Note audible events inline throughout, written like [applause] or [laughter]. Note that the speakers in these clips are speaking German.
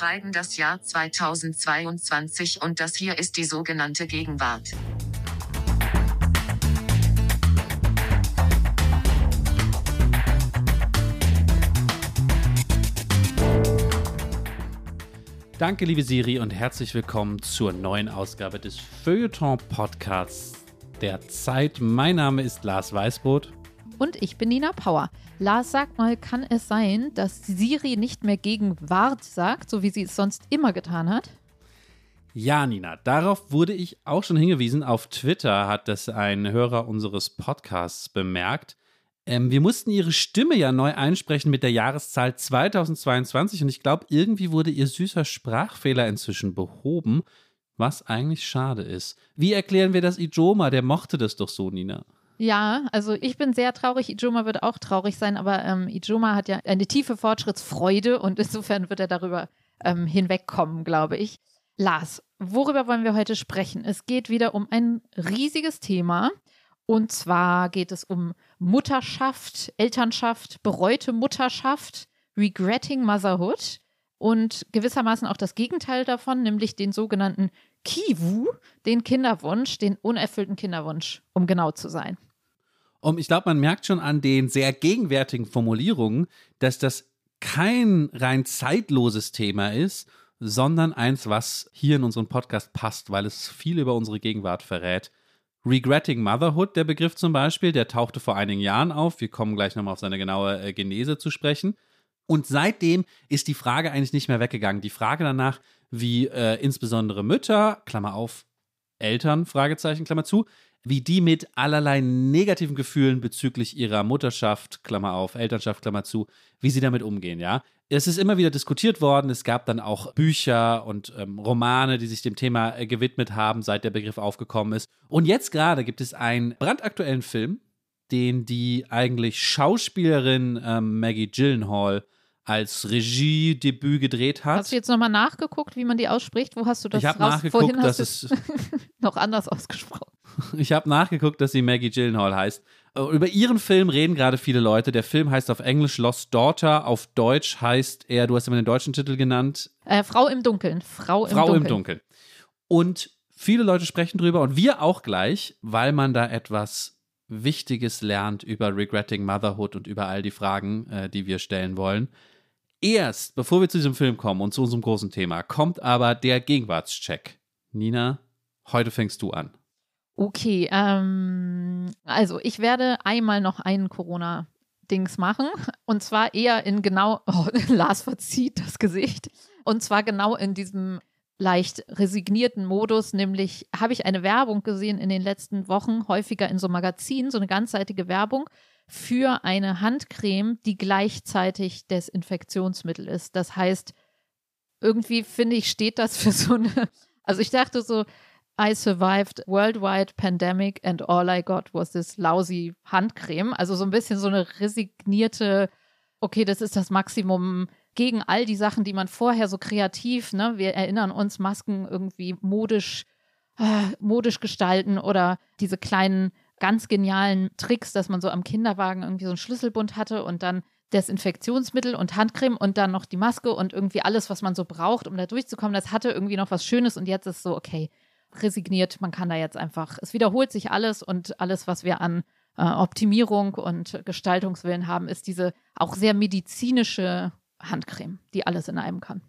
schreiben das Jahr 2022 und das hier ist die sogenannte Gegenwart. Danke, liebe Siri, und herzlich willkommen zur neuen Ausgabe des Feuilleton-Podcasts der Zeit. Mein Name ist Lars Weißbrot. Und ich bin Nina Power. Lars, sag mal, kann es sein, dass Siri nicht mehr Gegenwart sagt, so wie sie es sonst immer getan hat? Ja, Nina, darauf wurde ich auch schon hingewiesen. Auf Twitter hat das ein Hörer unseres Podcasts bemerkt. Ähm, wir mussten ihre Stimme ja neu einsprechen mit der Jahreszahl 2022 und ich glaube, irgendwie wurde ihr süßer Sprachfehler inzwischen behoben, was eigentlich schade ist. Wie erklären wir das Ijoma? Der mochte das doch so, Nina. Ja, also ich bin sehr traurig. Ijoma wird auch traurig sein, aber ähm, Ijoma hat ja eine tiefe Fortschrittsfreude und insofern wird er darüber ähm, hinwegkommen, glaube ich. Lars, worüber wollen wir heute sprechen? Es geht wieder um ein riesiges Thema. Und zwar geht es um Mutterschaft, Elternschaft, bereute Mutterschaft, Regretting Motherhood und gewissermaßen auch das Gegenteil davon, nämlich den sogenannten Kiwu, den Kinderwunsch, den unerfüllten Kinderwunsch, um genau zu sein. Um, ich glaube, man merkt schon an den sehr gegenwärtigen Formulierungen, dass das kein rein zeitloses Thema ist, sondern eins, was hier in unseren Podcast passt, weil es viel über unsere Gegenwart verrät. Regretting Motherhood, der Begriff zum Beispiel, der tauchte vor einigen Jahren auf. Wir kommen gleich nochmal auf seine genaue äh, Genese zu sprechen. Und seitdem ist die Frage eigentlich nicht mehr weggegangen. Die Frage danach, wie äh, insbesondere Mütter, Klammer auf, Eltern, Fragezeichen, Klammer zu, wie die mit allerlei negativen Gefühlen bezüglich ihrer Mutterschaft, Klammer auf, Elternschaft, Klammer zu, wie sie damit umgehen, ja. Es ist immer wieder diskutiert worden. Es gab dann auch Bücher und ähm, Romane, die sich dem Thema äh, gewidmet haben, seit der Begriff aufgekommen ist. Und jetzt gerade gibt es einen brandaktuellen Film, den die eigentlich Schauspielerin ähm, Maggie Gyllenhaal als Regiedebüt gedreht hat. Hast du jetzt nochmal nachgeguckt, wie man die ausspricht? Wo hast du das ich habe nachgeguckt, Vorhin dass es [laughs] noch anders ausgesprochen. [laughs] Ich habe nachgeguckt, dass sie Maggie Gyllenhaal heißt. Äh, über ihren Film reden gerade viele Leute. Der Film heißt auf Englisch Lost Daughter. Auf Deutsch heißt er, du hast immer den deutschen Titel genannt. Äh, Frau im Dunkeln. Frau im Frau Dunkeln. im Dunkeln. Und viele Leute sprechen drüber und wir auch gleich, weil man da etwas Wichtiges lernt über Regretting Motherhood und über all die Fragen, äh, die wir stellen wollen. Erst, bevor wir zu diesem Film kommen und zu unserem großen Thema, kommt aber der Gegenwartscheck. Nina, heute fängst du an. Okay, ähm, also ich werde einmal noch einen Corona-Dings machen. Und zwar eher in genau, [laughs] oh, Lars verzieht das Gesicht. Und zwar genau in diesem leicht resignierten Modus, nämlich habe ich eine Werbung gesehen in den letzten Wochen, häufiger in so Magazinen, so eine ganzseitige Werbung für eine Handcreme, die gleichzeitig Desinfektionsmittel ist. Das heißt, irgendwie finde ich, steht das für so eine, [laughs] also ich dachte so, I survived worldwide pandemic and all I got was this lousy Handcreme. Also so ein bisschen so eine resignierte, okay, das ist das Maximum gegen all die Sachen, die man vorher so kreativ, ne, wir erinnern uns, Masken irgendwie modisch, äh, modisch gestalten oder diese kleinen ganz genialen Tricks, dass man so am Kinderwagen irgendwie so einen Schlüsselbund hatte und dann Desinfektionsmittel und Handcreme und dann noch die Maske und irgendwie alles, was man so braucht, um da durchzukommen. Das hatte irgendwie noch was Schönes und jetzt ist so, okay, resigniert, man kann da jetzt einfach, es wiederholt sich alles und alles, was wir an äh, Optimierung und Gestaltungswillen haben, ist diese auch sehr medizinische Handcreme, die alles in einem kann.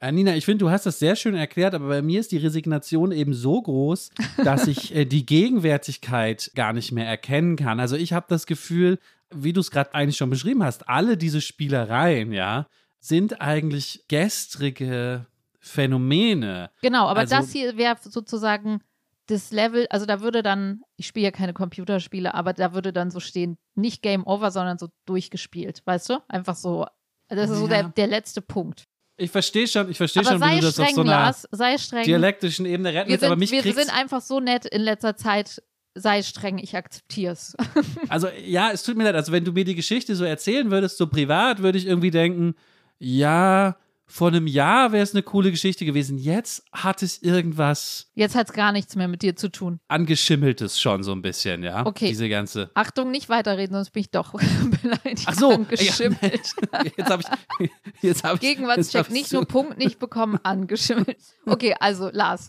Äh, Nina, ich finde, du hast das sehr schön erklärt, aber bei mir ist die Resignation eben so groß, dass ich äh, die Gegenwärtigkeit gar nicht mehr erkennen kann. Also ich habe das Gefühl, wie du es gerade eigentlich schon beschrieben hast, alle diese Spielereien, ja, sind eigentlich gestrige Phänomene. Genau, aber also, das hier wäre sozusagen das Level, also da würde dann, ich spiele ja keine Computerspiele, aber da würde dann so stehen, nicht Game Over, sondern so durchgespielt, weißt du? Einfach so, das ist ja. so der, der letzte Punkt. Ich verstehe schon, ich verstehe schon, wie du das streng, auf so einer Lars, sei streng. dialektischen Ebene retten willst, aber mich Wir sind einfach so nett in letzter Zeit. Sei streng, ich akzeptiere es. [laughs] also ja, es tut mir leid. Also wenn du mir die Geschichte so erzählen würdest, so privat, würde ich irgendwie denken, ja, vor einem Jahr wäre es eine coole Geschichte gewesen. Jetzt hat es irgendwas Jetzt hat es gar nichts mehr mit dir zu tun. angeschimmeltes schon so ein bisschen, ja. Okay. Diese ganze. Achtung, nicht weiterreden, sonst bin ich doch [laughs] beleidigt. Ach so, Angeschimmelt. [laughs] Ja, jetzt habe ich, [laughs] jetzt habe ich Gegenwartscheck, hab nicht nur Punkt nicht bekommen, angeschimmelt. Okay, also Lars,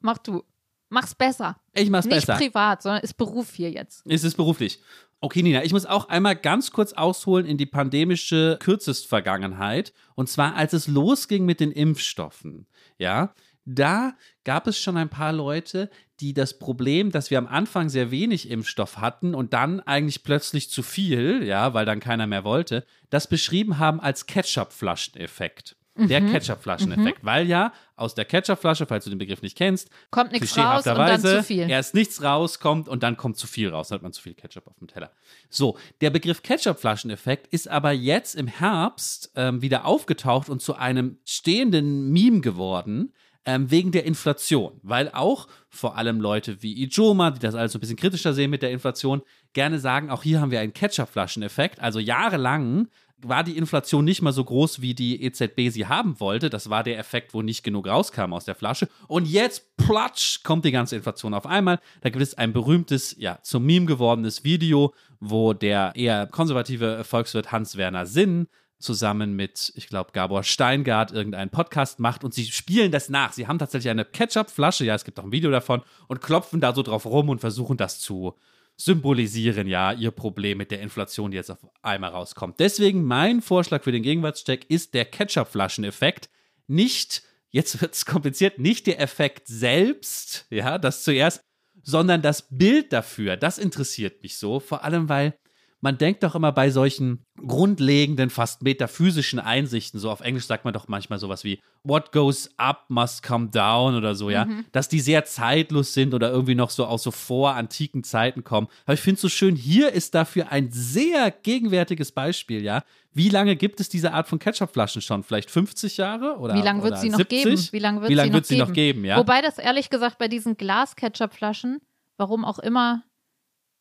mach du. Mach's besser. Ich mach's nicht besser. privat, sondern ist Beruf hier jetzt. Es ist beruflich. Okay, Nina, ich muss auch einmal ganz kurz ausholen in die pandemische Kürzestvergangenheit. Und zwar, als es losging mit den Impfstoffen. Ja, da gab es schon ein paar Leute, die das Problem, dass wir am Anfang sehr wenig Impfstoff hatten und dann eigentlich plötzlich zu viel, ja, weil dann keiner mehr wollte, das beschrieben haben als Ketchup-Flaschen-Effekt. Der Ketchup-Flaschen-Effekt, weil ja aus der Ketchup-Flasche, falls du den Begriff nicht kennst, Kommt nichts raus und dann zu viel. erst nichts rauskommt und dann kommt zu viel raus, dann hat man zu viel Ketchup auf dem Teller. So, der Begriff Ketchup-Flaschen-Effekt ist aber jetzt im Herbst ähm, wieder aufgetaucht und zu einem stehenden Meme geworden. Ähm, wegen der Inflation, weil auch vor allem Leute wie Ijoma, die das alles so ein bisschen kritischer sehen mit der Inflation, gerne sagen, auch hier haben wir einen Ketchup-Flaschen-Effekt. Also jahrelang war die Inflation nicht mal so groß, wie die EZB sie haben wollte. Das war der Effekt, wo nicht genug rauskam aus der Flasche. Und jetzt, platsch, kommt die ganze Inflation auf einmal. Da gibt es ein berühmtes, ja, zum Meme gewordenes Video, wo der eher konservative Volkswirt Hans-Werner Sinn zusammen mit, ich glaube, Gabor Steingart irgendeinen Podcast macht und sie spielen das nach. Sie haben tatsächlich eine Ketchup-Flasche, ja, es gibt auch ein Video davon, und klopfen da so drauf rum und versuchen das zu symbolisieren, ja, ihr Problem mit der Inflation, die jetzt auf einmal rauskommt. Deswegen mein Vorschlag für den Gegenwartscheck ist der Ketchup-Flaschen-Effekt. Nicht, jetzt wird es [laughs] kompliziert, nicht der Effekt selbst, ja, das zuerst, sondern das Bild dafür. Das interessiert mich so, vor allem weil man denkt doch immer bei solchen grundlegenden, fast metaphysischen Einsichten, so auf Englisch sagt man doch manchmal sowas wie What goes up must come down oder so, ja, dass die sehr zeitlos sind oder irgendwie noch so aus so vorantiken Zeiten kommen. Aber ich finde es so schön, hier ist dafür ein sehr gegenwärtiges Beispiel, ja. Wie lange gibt es diese Art von Ketchupflaschen schon? Vielleicht 50 Jahre oder Wie lange wird sie noch 70? geben? Wie lange wird, Wie lange sie, wird noch sie geben? noch geben, ja? Wobei das ehrlich gesagt bei diesen Glas-Ketchup-Flaschen, warum auch immer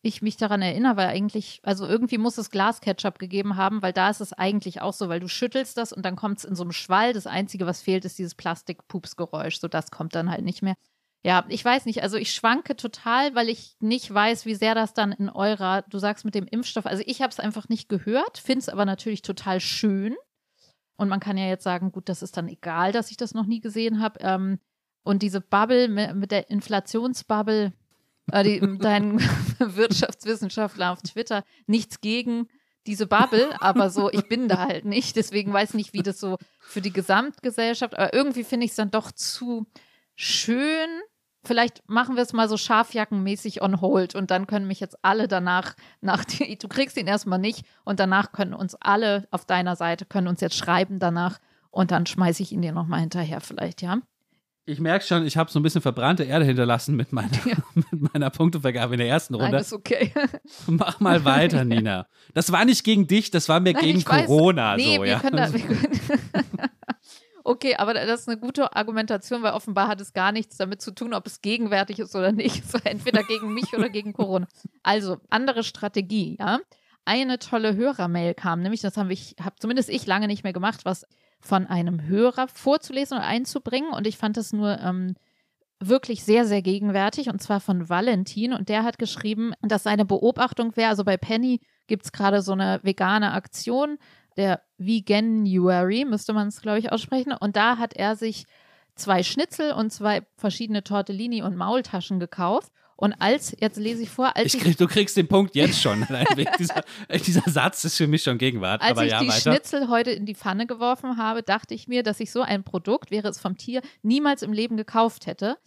ich mich daran erinnere, weil eigentlich, also irgendwie muss es Glas-Ketchup gegeben haben, weil da ist es eigentlich auch so, weil du schüttelst das und dann kommt es in so einem Schwall. Das Einzige, was fehlt, ist dieses Plastik-Pups-Geräusch. So, das kommt dann halt nicht mehr. Ja, ich weiß nicht. Also ich schwanke total, weil ich nicht weiß, wie sehr das dann in eurer, du sagst mit dem Impfstoff, also ich habe es einfach nicht gehört, finde es aber natürlich total schön. Und man kann ja jetzt sagen, gut, das ist dann egal, dass ich das noch nie gesehen habe. Ähm, und diese Bubble mit, der Inflationsbubble, die, dein [laughs] Wirtschaftswissenschaftler auf Twitter, nichts gegen diese Bubble, aber so, ich bin da halt nicht. Deswegen weiß ich nicht, wie das so für die Gesamtgesellschaft, aber irgendwie finde ich es dann doch zu schön. Vielleicht machen wir es mal so scharfjackenmäßig on hold und dann können mich jetzt alle danach, nach die, du kriegst ihn erstmal nicht und danach können uns alle auf deiner Seite, können uns jetzt schreiben danach und dann schmeiße ich ihn dir nochmal hinterher vielleicht, ja? Ich merke schon, ich habe so ein bisschen verbrannte Erde hinterlassen mit meiner, [laughs] mit meiner Punktevergabe in der ersten Nein, Runde. ist okay. [laughs] Mach mal weiter, [laughs] Nina. Das war nicht gegen dich, das war mehr Nein, gegen ich weiß. Corona. Nee, so, wir ja. können da. Wir können okay, aber das ist eine gute Argumentation, weil offenbar hat es gar nichts damit zu tun, ob es gegenwärtig ist oder nicht. Es war entweder gegen mich oder gegen Corona. Also, andere Strategie, ja. Eine tolle Hörermail kam, nämlich, das haben wir, habe zumindest ich lange nicht mehr gemacht, was von einem Hörer vorzulesen oder einzubringen. Und ich fand das nur ähm, wirklich sehr, sehr gegenwärtig und zwar von Valentin. Und der hat geschrieben, dass seine Beobachtung wäre, also bei Penny gibt es gerade so eine vegane Aktion, der Veganuary, müsste man es, glaube ich, aussprechen. Und da hat er sich zwei Schnitzel und zwei verschiedene Tortellini und Maultaschen gekauft. Und als, jetzt lese ich vor, als Ich krieg, du kriegst den Punkt jetzt schon. [laughs] Dieser, dieser Satz ist für mich schon Gegenwart. Als aber ich ja, die weiter. Schnitzel heute in die Pfanne geworfen habe, dachte ich mir, dass ich so ein Produkt, wäre es vom Tier, niemals im Leben gekauft hätte.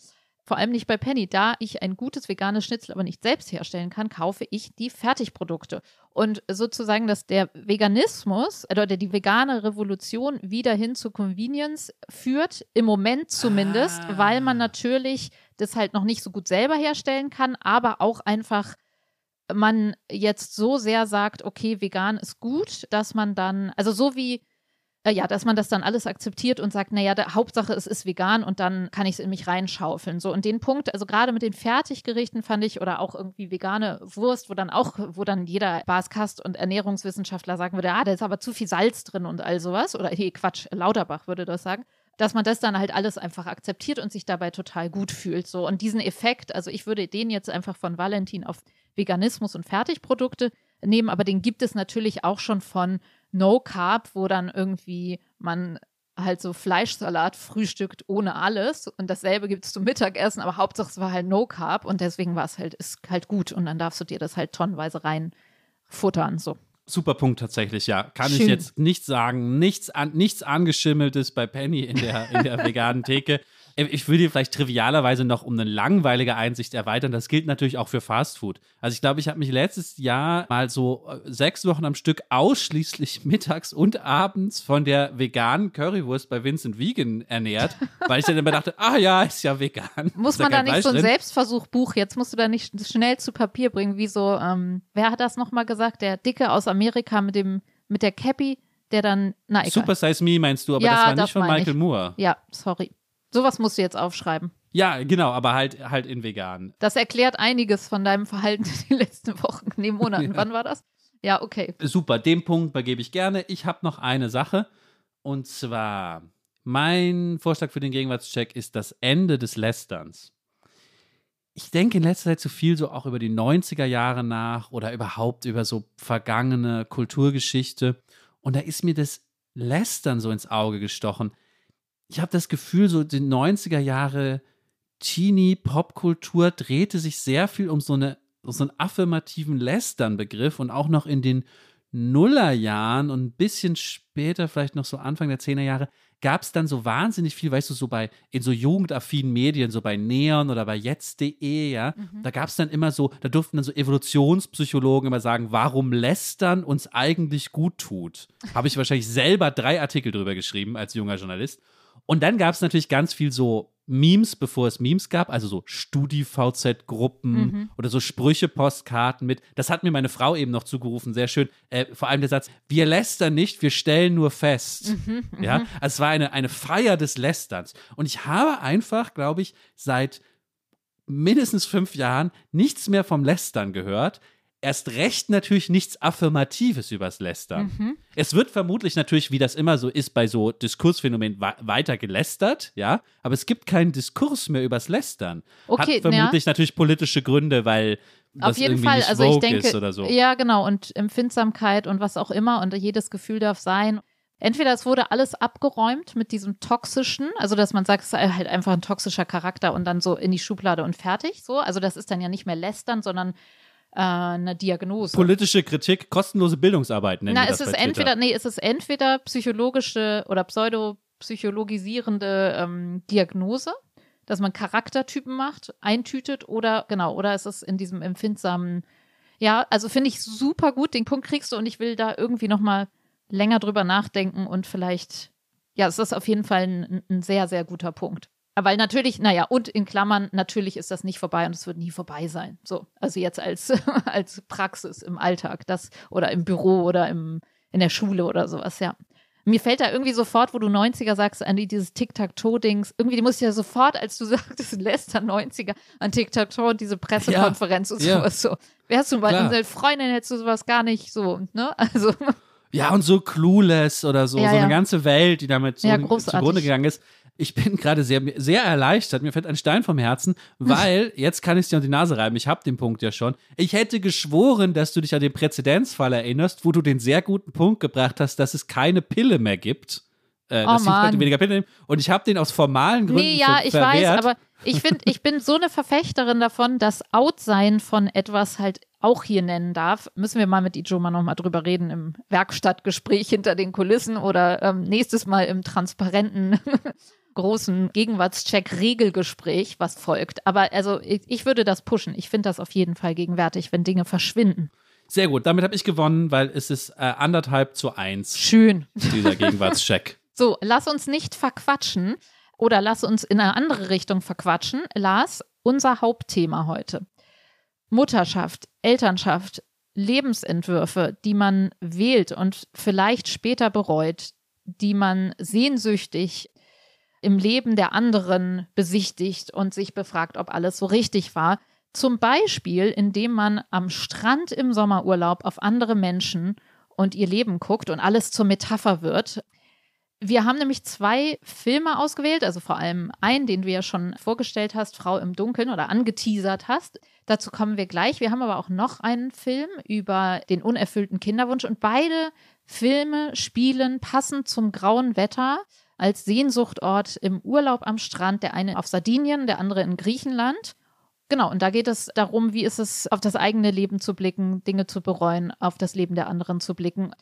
Vor allem nicht bei Penny. Da ich ein gutes veganes Schnitzel aber nicht selbst herstellen kann, kaufe ich die Fertigprodukte. Und sozusagen, dass der Veganismus oder die vegane Revolution wieder hin zu Convenience führt, im Moment zumindest, Ah. weil man natürlich das halt noch nicht so gut selber herstellen kann, aber auch einfach man jetzt so sehr sagt, okay, vegan ist gut, dass man dann, also so wie äh, ja, dass man das dann alles akzeptiert und sagt, naja, der Hauptsache es ist vegan und dann kann ich es in mich reinschaufeln. So, und den Punkt, also gerade mit den Fertiggerichten fand ich, oder auch irgendwie vegane Wurst, wo dann auch, wo dann jeder Baskast und Ernährungswissenschaftler sagen würde, ah, da ist aber zu viel Salz drin und all sowas. Oder hey, Quatsch, Lauterbach würde das sagen dass man das dann halt alles einfach akzeptiert und sich dabei total gut fühlt. So. Und diesen Effekt, also ich würde den jetzt einfach von Valentin auf Veganismus und Fertigprodukte nehmen, aber den gibt es natürlich auch schon von No Carb, wo dann irgendwie man halt so Fleischsalat frühstückt ohne alles und dasselbe gibt es zum Mittagessen, aber Hauptsache es war halt No Carb und deswegen war es halt, ist halt gut und dann darfst du dir das halt tonnenweise reinfuttern, so. Super Punkt tatsächlich, ja. Kann Schön. ich jetzt nicht sagen. Nichts, an, nichts angeschimmeltes bei Penny in der, in der [laughs] veganen Theke. Ich würde vielleicht trivialerweise noch um eine langweilige Einsicht erweitern. Das gilt natürlich auch für Fastfood. Also ich glaube, ich habe mich letztes Jahr mal so äh, sechs Wochen am Stück ausschließlich [laughs] mittags und abends von der veganen Currywurst bei Vincent Vegan ernährt, [laughs] weil ich dann immer dachte, ah ja, ist ja vegan. Muss man da nicht Fleisch so ein drin. Selbstversuchbuch, jetzt musst du da nicht schnell zu Papier bringen, wie so, ähm, wer hat das nochmal gesagt? Der Dicke aus Amerika mit dem, mit der Cappy, der dann, na egal. Super Size Me meinst du, aber Ja, das war das nicht von Michael ich. Moore. Ja, sorry. Sowas musst du jetzt aufschreiben. Ja, genau, aber halt, halt in vegan. Das erklärt einiges von deinem Verhalten [laughs] in den letzten Wochen, nee, Monaten. Wann war das? Ja, okay. Super, den Punkt übergebe ich gerne. Ich habe noch eine Sache. Und zwar, mein Vorschlag für den Gegenwartscheck ist das Ende des Lästerns. Ich denke in letzter Zeit zu viel so auch über die 90er Jahre nach oder überhaupt über so vergangene Kulturgeschichte. Und da ist mir das Lästern so ins Auge gestochen. Ich habe das Gefühl, so die 90er Jahre Teenie-Popkultur drehte sich sehr viel um so, eine, so einen affirmativen Lästern-Begriff und auch noch in den Nullerjahren und ein bisschen später, vielleicht noch so Anfang der Zehnerjahre, gab es dann so wahnsinnig viel, weißt du, so bei, in so jugendaffinen Medien, so bei Neon oder bei jetzt.de, ja, da gab es dann immer so, da durften dann so Evolutionspsychologen immer sagen, warum Lästern uns eigentlich gut tut. Habe ich wahrscheinlich selber drei Artikel drüber geschrieben als junger Journalist. Und dann gab es natürlich ganz viel so Memes, bevor es Memes gab, also so Studi-VZ-Gruppen Mhm. oder so Sprüche-Postkarten mit. Das hat mir meine Frau eben noch zugerufen, sehr schön. Äh, vor allem der Satz, wir lästern nicht, wir stellen nur fest. Mhm, ja, also es war eine, eine Feier des Lästerns. Und ich habe einfach, glaube ich, seit mindestens fünf Jahren nichts mehr vom Lästern gehört. Erst recht natürlich nichts Affirmatives übers Lästern. Mhm. Es wird vermutlich natürlich, wie das immer so ist, bei so Diskursphänomenen weiter gelästert, ja, aber es gibt keinen Diskurs mehr übers Lästern. Okay, Hat vermutlich natürlich politische Gründe, weil das Auf jeden Fall, nicht also ich denke, ist oder so. ja genau und Empfindsamkeit und was auch immer und jedes Gefühl darf sein. Entweder es wurde alles abgeräumt mit diesem toxischen, also dass man sagt, es sei halt einfach ein toxischer Charakter und dann so in die Schublade und fertig, so. Also das ist dann ja nicht mehr lästern, sondern äh, eine Diagnose. Politische Kritik, kostenlose Bildungsarbeit nennen Na, wir es das ist bei Twitter. entweder, nee, es ist entweder psychologische oder pseudopsychologisierende ähm, Diagnose, dass man Charaktertypen macht, eintütet oder genau, oder es ist in diesem empfindsamen, ja, also finde ich super gut, den Punkt kriegst du und ich will da irgendwie nochmal länger drüber nachdenken und vielleicht, ja, es ist auf jeden Fall ein, ein sehr, sehr guter Punkt. Weil natürlich, naja, und in Klammern, natürlich ist das nicht vorbei und es wird nie vorbei sein. So, also jetzt als, [laughs] als Praxis im Alltag, das oder im Büro oder im, in der Schule oder sowas, ja. Mir fällt da irgendwie sofort, wo du 90er sagst, an die, dieses Tic-Tac-Toe-Dings, irgendwie, die musst du ja sofort, als du [laughs] sagtest, Lester 90er, an Tic-Tac-Toe und diese Pressekonferenz und ja. sowas so. Wärst du mal eine Freundin, hättest du sowas gar nicht so, ne? [laughs] Also, Ja, und so Clueless oder so, Ja, so ja. eine ganze Welt, die damit so Ja, zugrunde gegangen ist. Ich bin gerade sehr, sehr erleichtert. Mir fällt ein Stein vom Herzen, weil [laughs] jetzt kann ich es dir unter die Nase reiben. Ich habe den Punkt ja schon. Ich hätte geschworen, dass du dich an den Präzedenzfall erinnerst, wo du den sehr guten Punkt gebracht hast, dass es keine Pille mehr gibt. Äh, Oh dass die Leute Mann. weniger Pille nehmen. Und ich habe den aus formalen Gründen Nee, ja, ich verwehrt. weiß, aber ich finde, ich bin so eine Verfechterin davon, dass Outsein von etwas halt auch hier nennen darf. Müssen wir mal mit Ijoma nochmal drüber reden im Werkstattgespräch hinter den Kulissen oder ähm, nächstes Mal im transparenten großen Gegenwartscheck-Regelgespräch, was folgt. Aber also ich, ich würde das pushen. Ich finde das auf jeden Fall gegenwärtig, wenn Dinge verschwinden. Sehr gut, damit habe ich gewonnen, weil es ist äh, anderthalb zu eins, Schön. dieser [laughs] Gegenwartscheck. So, lass uns nicht verquatschen oder lass uns in eine andere Richtung verquatschen. Lars, unser Hauptthema heute. Mutterschaft, Elternschaft, Lebensentwürfe, die man wählt und vielleicht später bereut. die man sehnsüchtig im Leben der anderen besichtigt und sich befragt, ob alles so richtig war. Zum Beispiel, indem man am Strand im Sommerurlaub auf andere Menschen und ihr Leben guckt und alles zur Metapher wird. Wir haben nämlich zwei Filme ausgewählt, also vor allem einen, den du ja schon vorgestellt hast, Frau im Dunkeln oder angeteasert hast. Dazu kommen wir gleich. Wir haben aber auch noch einen Film über den unerfüllten Kinderwunsch und beide Filme spielen passend zum grauen Wetter als Sehnsuchtort im Urlaub am Strand, der eine auf Sardinien, der andere in Griechenland. Genau, und da geht es darum, wie ist es, auf das eigene Leben zu blicken, Dinge zu bereuen, auf das Leben der anderen zu blicken.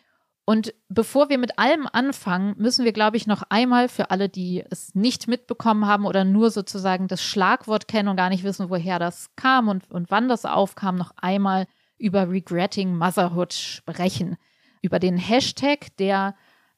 Und bevor wir mit allem anfangen, müssen wir, glaube ich, noch einmal für alle, die es nicht mitbekommen haben oder nur sozusagen das Schlagwort kennen und gar nicht wissen, woher das kam und, und wann das aufkam, noch einmal über Regretting Motherhood sprechen. Über den Hashtag, der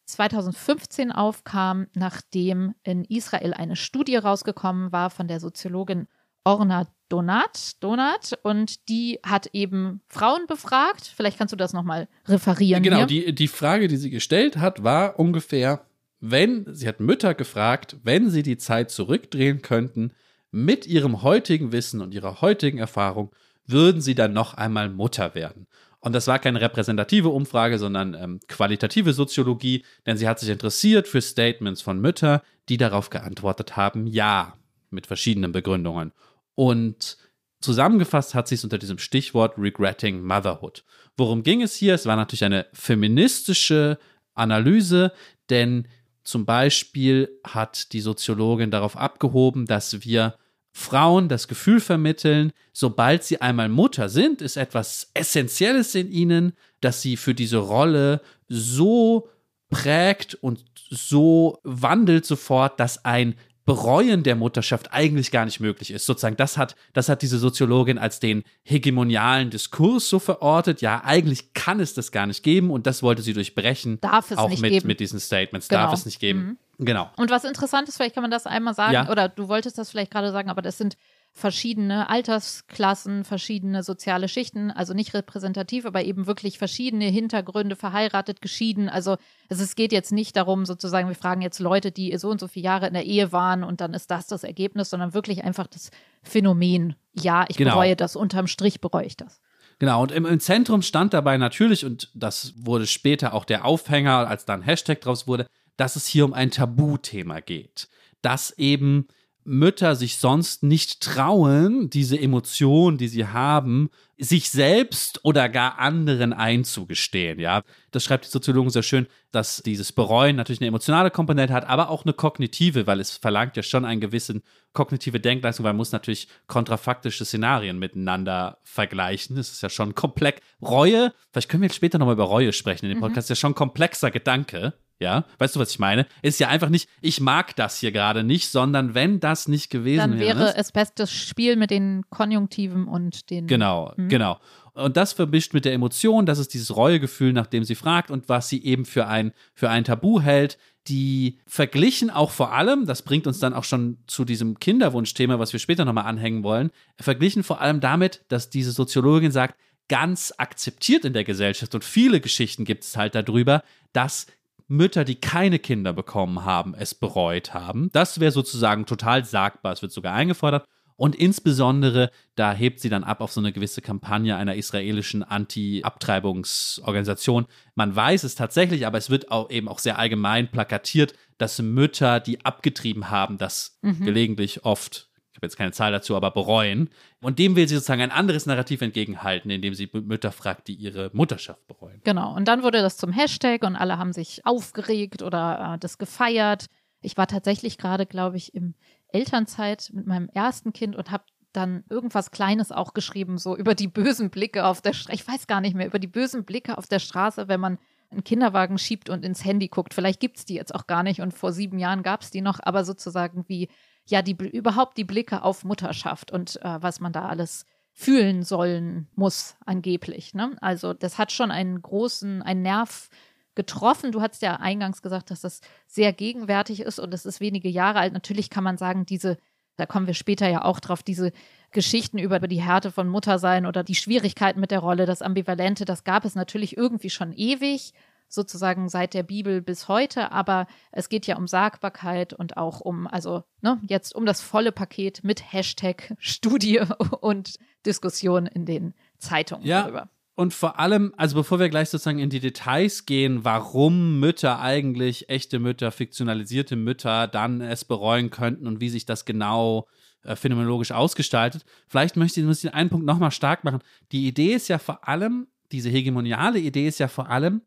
2015 aufkam, nachdem in Israel eine Studie rausgekommen war von der Soziologin Orna Donat, Donat und die hat eben Frauen befragt. Vielleicht kannst du das nochmal referieren. Genau, die, die Frage, die sie gestellt hat, war ungefähr, wenn, sie hat Mütter gefragt, wenn sie die Zeit zurückdrehen könnten, mit ihrem heutigen Wissen und ihrer heutigen Erfahrung, würden sie dann noch einmal Mutter werden? Und das war keine repräsentative Umfrage, sondern ähm, qualitative Soziologie, denn sie hat sich interessiert für Statements von Müttern, die darauf geantwortet haben, ja, mit verschiedenen Begründungen. Und zusammengefasst hat sie es unter diesem Stichwort Regretting Motherhood. Worum ging es hier? Es war natürlich eine feministische Analyse, denn zum Beispiel hat die Soziologin darauf abgehoben, dass wir Frauen das Gefühl vermitteln, sobald sie einmal Mutter sind, ist etwas Essentielles in ihnen, dass sie für diese Rolle so prägt und so wandelt sofort, dass ein Bereuen der Mutterschaft eigentlich gar nicht möglich ist. Sozusagen, das hat, das hat diese Soziologin als den hegemonialen Diskurs so verortet. Ja, eigentlich kann es das gar nicht geben und das wollte sie durchbrechen. Darf es auch nicht mit, geben. mit diesen Statements. Genau. Darf es nicht geben. Mhm. Genau. Und was interessant ist, vielleicht kann man das einmal sagen, Ja. oder du wolltest das vielleicht gerade sagen, aber das sind verschiedene Altersklassen, verschiedene soziale Schichten, also nicht repräsentativ, aber eben wirklich verschiedene Hintergründe, verheiratet, geschieden. Also es, geht jetzt nicht darum, sozusagen, wir fragen jetzt Leute, die so und so viele Jahre in der Ehe waren und dann ist das das Ergebnis, sondern wirklich einfach das Phänomen. Ja, ich Genau. bereue das, unterm Strich bereue ich das. Genau, und im, im Zentrum stand dabei natürlich, und das wurde später auch der Aufhänger, als dann Hashtag draus wurde, dass es hier um ein Tabuthema geht. Dass eben Mütter sich sonst nicht trauen, diese Emotionen, die sie haben, sich selbst oder gar anderen einzugestehen, ja. Das schreibt die Soziologin sehr schön, dass dieses Bereuen natürlich eine emotionale Komponente hat, aber auch eine kognitive, weil es verlangt ja schon einen gewissen kognitive Denkleistung, weil man muss natürlich kontrafaktische Szenarien miteinander vergleichen. Das ist ja schon komplex. Reue, vielleicht können wir jetzt später nochmal über Reue sprechen in dem Podcast, ist ja schon ein komplexer Gedanke. Ja, weißt du, was ich meine? Ist ja einfach nicht, ich mag das hier gerade nicht, sondern wenn das nicht gewesen Dann wäre. wäre es bestes Spiel mit den Konjunktiven und den. Genau, Mhm. genau. Und das vermischt mit der Emotion, das ist dieses Reuegefühl, nach dem sie fragt und was sie eben für ein, für ein Tabu hält. Die verglichen auch vor allem, das bringt uns dann auch schon zu diesem Kinderwunschthema, was wir später nochmal anhängen wollen, verglichen vor allem damit, dass diese Soziologin sagt, ganz akzeptiert in der Gesellschaft und viele Geschichten gibt es halt darüber, dass Mütter, die keine Kinder bekommen haben, es bereut haben. Das wäre sozusagen total sagbar. Es wird sogar eingefordert. Und insbesondere, da hebt sie dann ab auf so eine gewisse Kampagne einer israelischen Anti-Abtreibungsorganisation. Man weiß es tatsächlich, aber es wird auch eben auch sehr allgemein plakatiert, dass Mütter, die abgetrieben haben, das Mhm. gelegentlich oft, habe jetzt keine Zahl dazu, aber bereuen. Und dem will sie sozusagen ein anderes Narrativ entgegenhalten, indem sie Mütter fragt, die ihre Mutterschaft bereuen. Genau. Und dann wurde das zum Hashtag und alle haben sich aufgeregt oder äh, das gefeiert. Ich war tatsächlich gerade, glaube ich, im Elternzeit mit meinem ersten Kind und habe dann irgendwas Kleines auch geschrieben, so über die bösen Blicke auf der Straße. Ich weiß gar nicht mehr, über die bösen Blicke auf der Straße, wenn man einen Kinderwagen schiebt und ins Handy guckt. Vielleicht gibt es die jetzt auch gar nicht und vor sieben Jahren gab es die noch, aber sozusagen wie, ja, die überhaupt die Blicke auf Mutterschaft und äh, was man da alles fühlen sollen muss, angeblich. Ne? Also das hat schon einen großen, einen Nerv getroffen. Du hast ja eingangs gesagt, dass das sehr gegenwärtig ist und es ist wenige Jahre alt. Natürlich kann man sagen, diese, da kommen wir später ja auch drauf, diese Geschichten über die Härte von Muttersein oder die Schwierigkeiten mit der Rolle, das Ambivalente, das gab es natürlich irgendwie schon ewig. Sozusagen seit der Bibel bis heute, aber es geht ja um Sagbarkeit und auch um, also ne, jetzt um das volle Paket mit Hashtag [laughs] Studie und Diskussion in den Zeitungen ja. darüber. Und vor allem, also bevor wir gleich sozusagen in die Details gehen, warum Mütter eigentlich, echte Mütter, fiktionalisierte Mütter dann es bereuen könnten und wie sich das genau äh, phänomenologisch ausgestaltet, vielleicht möchte ich, muss ich den einen Punkt nochmal stark machen. Die Idee ist ja vor allem, diese hegemoniale Idee ist ja vor allem,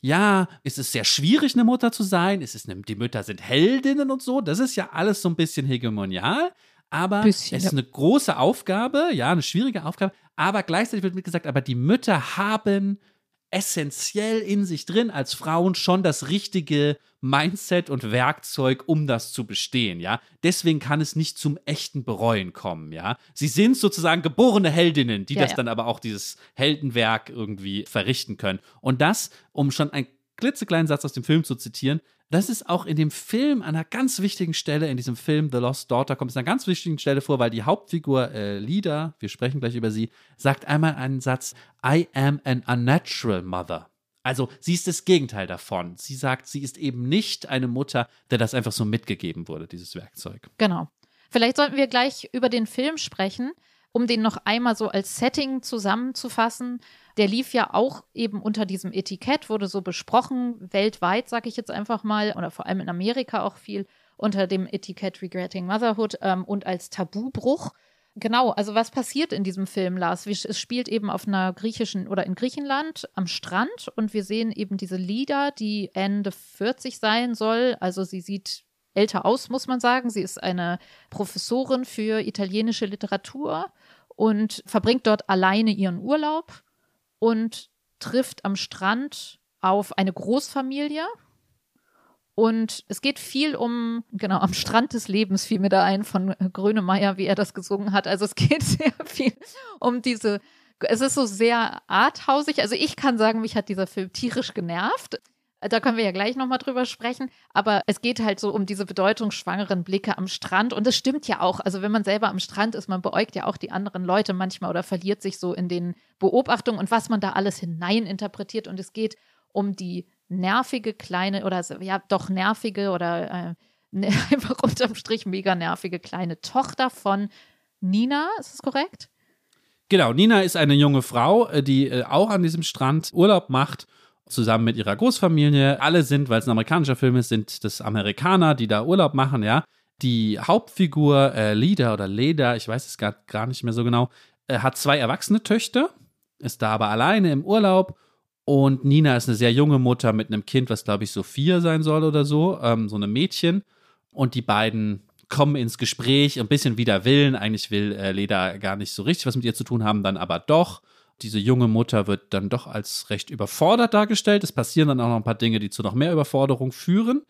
ja, es ist sehr schwierig, eine Mutter zu sein, es ist eine, die Mütter sind Heldinnen und so, das ist ja alles so ein bisschen hegemonial, aber Bisschen, es ist eine große Aufgabe, ja, eine schwierige Aufgabe, aber gleichzeitig wird mitgesagt, aber die Mütter haben essentiell in sich drin als Frauen schon das richtige Mindset und Werkzeug, um das zu bestehen, ja. Deswegen kann es nicht zum echten Bereuen kommen, ja. Sie sind sozusagen geborene Heldinnen, die Ja, das ja. dann aber auch dieses Heldenwerk irgendwie verrichten können. Und das, um schon einen klitzekleinen Satz aus dem Film zu zitieren, das ist auch in dem Film an einer ganz wichtigen Stelle, in diesem Film The Lost Daughter, kommt es an einer ganz wichtigen Stelle vor, weil die Hauptfigur äh, Lida, wir sprechen gleich über sie, sagt einmal einen Satz, I am an unnatural mother. Also sie ist das Gegenteil davon. Sie sagt, sie ist eben nicht eine Mutter, der das einfach so mitgegeben wurde, dieses Werkzeug. Genau. Vielleicht sollten wir gleich über den Film sprechen, um den noch einmal so als Setting zusammenzufassen. Der lief ja auch eben unter diesem Etikett, wurde so besprochen, weltweit, sage ich jetzt einfach mal, oder vor allem in Amerika auch viel, unter dem Etikett Regretting Motherhood ähm, und als Tabubruch. Genau, also was passiert in diesem Film, Lars? Es spielt eben auf einer griechischen oder in Griechenland am Strand und wir sehen eben diese Lida, die Ende 40 sein soll. Also sie sieht älter aus, muss man sagen. Sie ist eine Professorin für italienische Literatur und verbringt dort alleine ihren Urlaub und trifft am Strand auf eine Großfamilie. Und es geht viel um, genau, am Strand des Lebens fiel mir da ein von Grönemeyer, wie er das gesungen hat. Also es [laughs] geht sehr viel um diese, es ist so sehr arthausig. Also ich kann sagen, mich hat dieser Film tierisch genervt. Da können wir ja gleich nochmal drüber sprechen. Aber es geht halt so um diese bedeutungsschwangeren Blicke am Strand. Und das stimmt ja auch. Also wenn man selber am Strand ist, man beäugt ja auch die anderen Leute manchmal oder verliert sich so in den Beobachtungen und was man da alles hineininterpretiert. Und es geht um die nervige kleine oder ja doch nervige oder äh, [laughs] ne, einfach unterm Strich mega nervige kleine Tochter von Nina. Ist das korrekt? Genau, Nina ist eine junge Frau, äh, die äh, auch an diesem Strand Urlaub macht, zusammen mit ihrer Großfamilie. Alle sind, weil es ein amerikanischer Film ist, sind das Amerikaner, die da Urlaub machen, ja. Die Hauptfigur, äh, Lida oder Leda, ich weiß es gar, gar nicht mehr so genau, äh, hat zwei erwachsene Töchter, ist da aber alleine im Urlaub. Und Nina ist eine sehr junge Mutter mit einem Kind, was glaube ich so vier sein soll oder so, ähm, so einem Mädchen. Und die beiden kommen ins Gespräch, ein bisschen wider Willen. Eigentlich will äh, Leda gar nicht so richtig was mit ihr zu tun haben, dann aber doch. Diese junge Mutter wird dann doch als recht überfordert dargestellt. Es passieren dann auch noch ein paar Dinge, die zu noch mehr Überforderung führen.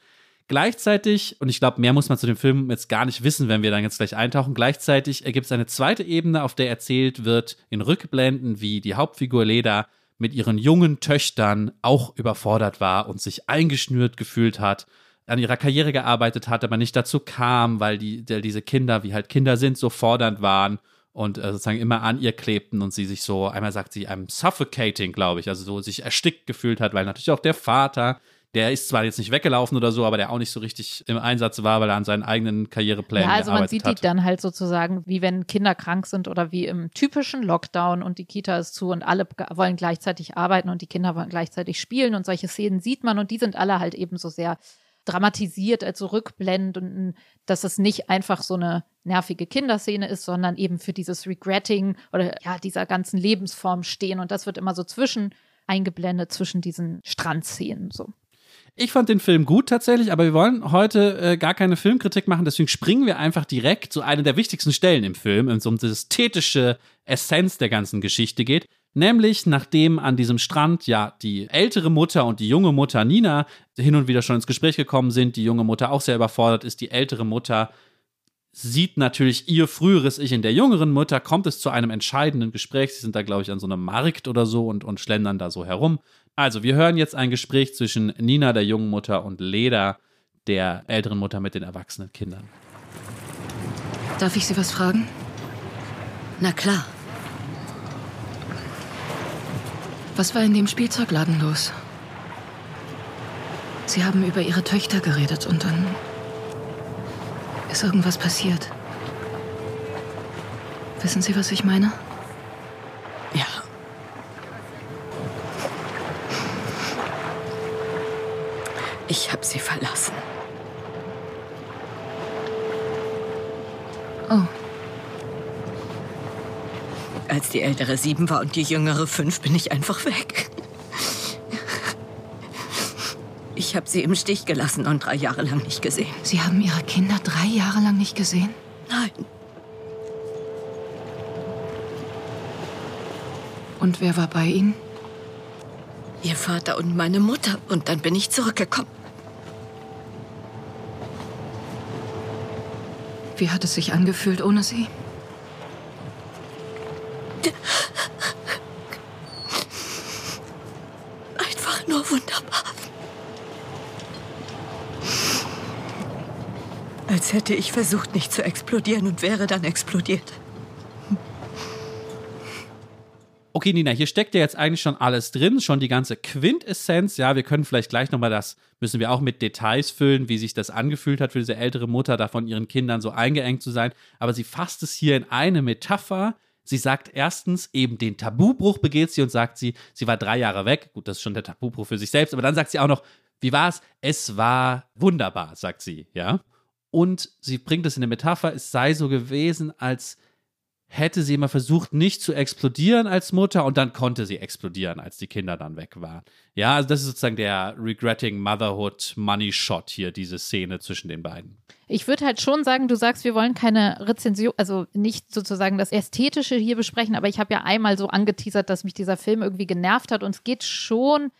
Gleichzeitig, und ich glaube, mehr muss man zu dem Film jetzt gar nicht wissen, wenn wir dann jetzt gleich eintauchen, gleichzeitig ergibt es eine zweite Ebene, auf der erzählt wird, in Rückblenden, wie die Hauptfigur Leda mit ihren jungen Töchtern auch überfordert war und sich eingeschnürt gefühlt hat, an ihrer Karriere gearbeitet hat, aber nicht dazu kam, weil die, der, diese Kinder, wie halt Kinder sind, so fordernd waren und äh, sozusagen immer an ihr klebten und sie sich so, einmal sagt sie, einem suffocating, glaube ich, also so sich erstickt gefühlt hat, weil natürlich auch der Vater, der ist zwar jetzt nicht weggelaufen oder so, aber der auch nicht so richtig im Einsatz war, weil er an seinen eigenen Karriereplänen Ja, also man sieht hat. die dann halt sozusagen, wie wenn Kinder krank sind oder wie im typischen Lockdown und die Kita ist zu und alle wollen gleichzeitig arbeiten und die Kinder wollen gleichzeitig spielen und solche Szenen sieht man und die sind alle halt eben so sehr dramatisiert, also rückblend und dass es nicht einfach so eine nervige Kinderszene ist, sondern eben für dieses Regretting oder ja, dieser ganzen Lebensform stehen und das wird immer so zwischen eingeblendet zwischen diesen Strandszenen so. Ich fand den Film gut tatsächlich, aber wir wollen heute äh, gar keine Filmkritik machen, deswegen springen wir einfach direkt zu einer der wichtigsten Stellen im Film, wenn es um die ästhetische Essenz der ganzen Geschichte geht. Nämlich, nachdem an diesem Strand ja die ältere Mutter und die junge Mutter Nina hin und wieder schon ins Gespräch gekommen sind, die junge Mutter auch sehr überfordert ist, die ältere Mutter sieht natürlich ihr früheres Ich in der jüngeren Mutter, kommt es zu einem entscheidenden Gespräch. Sie sind da, glaube ich, an so einem Markt oder so und, und schlendern da so herum. Also, wir hören jetzt ein Gespräch zwischen Nina, der jungen Mutter, und Leda, der älteren Mutter mit den erwachsenen Kindern. Darf ich Sie was fragen? Na klar. Was war in dem Spielzeugladen los? Sie haben über Ihre Töchter geredet und dann ist irgendwas passiert. Wissen Sie, was ich meine? Ja. Ich habe sie verlassen. Oh, Als die ältere sieben war und die jüngere fünf, bin ich einfach weg. Ich habe sie im Stich gelassen und drei Jahre lang nicht gesehen. Sie haben Ihre Kinder drei Jahre lang nicht gesehen? Nein, Und wer war bei Ihnen? ihr Vater und meine Mutter. Und dann bin ich zurückgekommen. Wie hat es sich angefühlt ohne Sie? Einfach nur wunderbar. Als hätte ich versucht, nicht zu explodieren und wäre dann explodiert. Okay, Nina, hier steckt ja jetzt eigentlich schon alles drin, schon die ganze Quintessenz. Ja, wir können vielleicht gleich nochmal das, müssen wir auch mit Details füllen, wie sich das angefühlt hat für diese ältere Mutter, da von ihren Kindern so eingeengt zu sein. Aber sie fasst es hier in eine Metapher. Sie sagt erstens eben den Tabubruch begeht sie und sagt sie, sie war drei Jahre weg. Gut, das ist schon der Tabubruch für sich selbst. Aber dann sagt sie auch noch, wie war es? Es war wunderbar, sagt sie, ja. Und sie bringt es in eine Metapher, es sei so gewesen, als hätte sie immer versucht, nicht zu explodieren als Mutter und dann konnte sie explodieren, als die Kinder dann weg waren. Ja, also das ist sozusagen der Regretting Motherhood Money Shot hier, diese Szene zwischen den beiden. Ich würde halt schon sagen, du sagst, wir wollen keine Rezension, also nicht sozusagen das Ästhetische hier besprechen, aber ich habe ja einmal so angeteasert, dass mich dieser Film irgendwie genervt hat und es geht schon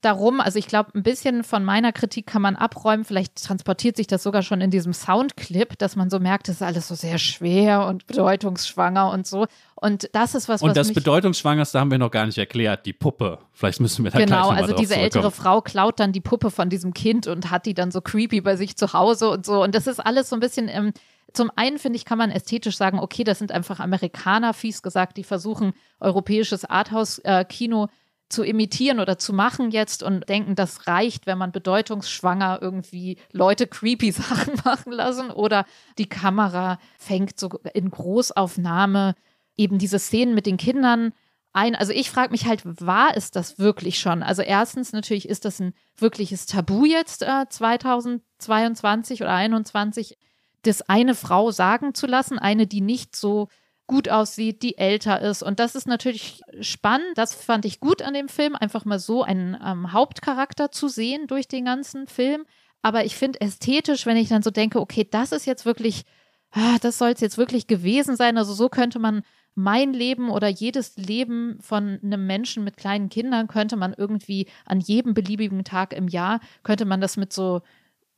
darum, also ich glaube, ein bisschen von meiner Kritik kann man abräumen, vielleicht transportiert sich das sogar schon in diesem Soundclip, dass man so merkt, es ist alles so sehr schwer und bedeutungsschwanger und so. Und das ist was, Und was das Bedeutungsschwangerste haben wir noch gar nicht erklärt, die Puppe. Vielleicht müssen wir da gleich Genau, nochmal also drauf diese ältere. Frau klaut dann die Puppe von diesem Kind und hat die dann so creepy bei sich zu Hause und so. Und das ist alles so ein bisschen, ähm, zum einen finde ich, kann man ästhetisch sagen, okay, das sind einfach Amerikaner, fies gesagt, die versuchen, europäisches Arthouse-Kino zu imitieren oder zu machen jetzt und denken, das reicht, wenn man bedeutungsschwanger irgendwie Leute creepy [laughs] Sachen machen lassen oder die Kamera fängt so in Großaufnahme eben diese Szenen mit den Kindern ein. Also ich frage mich halt, war es das wirklich schon? Also erstens natürlich ist das ein wirkliches Tabu jetzt äh, 2022 oder 2021, das eine Frau sagen zu lassen, eine, die nicht so gut aussieht, die älter ist. Und das ist natürlich spannend. Das fand ich gut an dem Film, einfach mal so einen ähm, Hauptcharakter zu sehen durch den ganzen Film. Aber ich finde ästhetisch, wenn ich dann so denke, okay, das ist jetzt wirklich, ah, das soll es jetzt wirklich gewesen sein. Also so könnte man mein Leben oder jedes Leben von einem Menschen mit kleinen Kindern könnte man irgendwie an jedem beliebigen Tag im Jahr, könnte man das mit so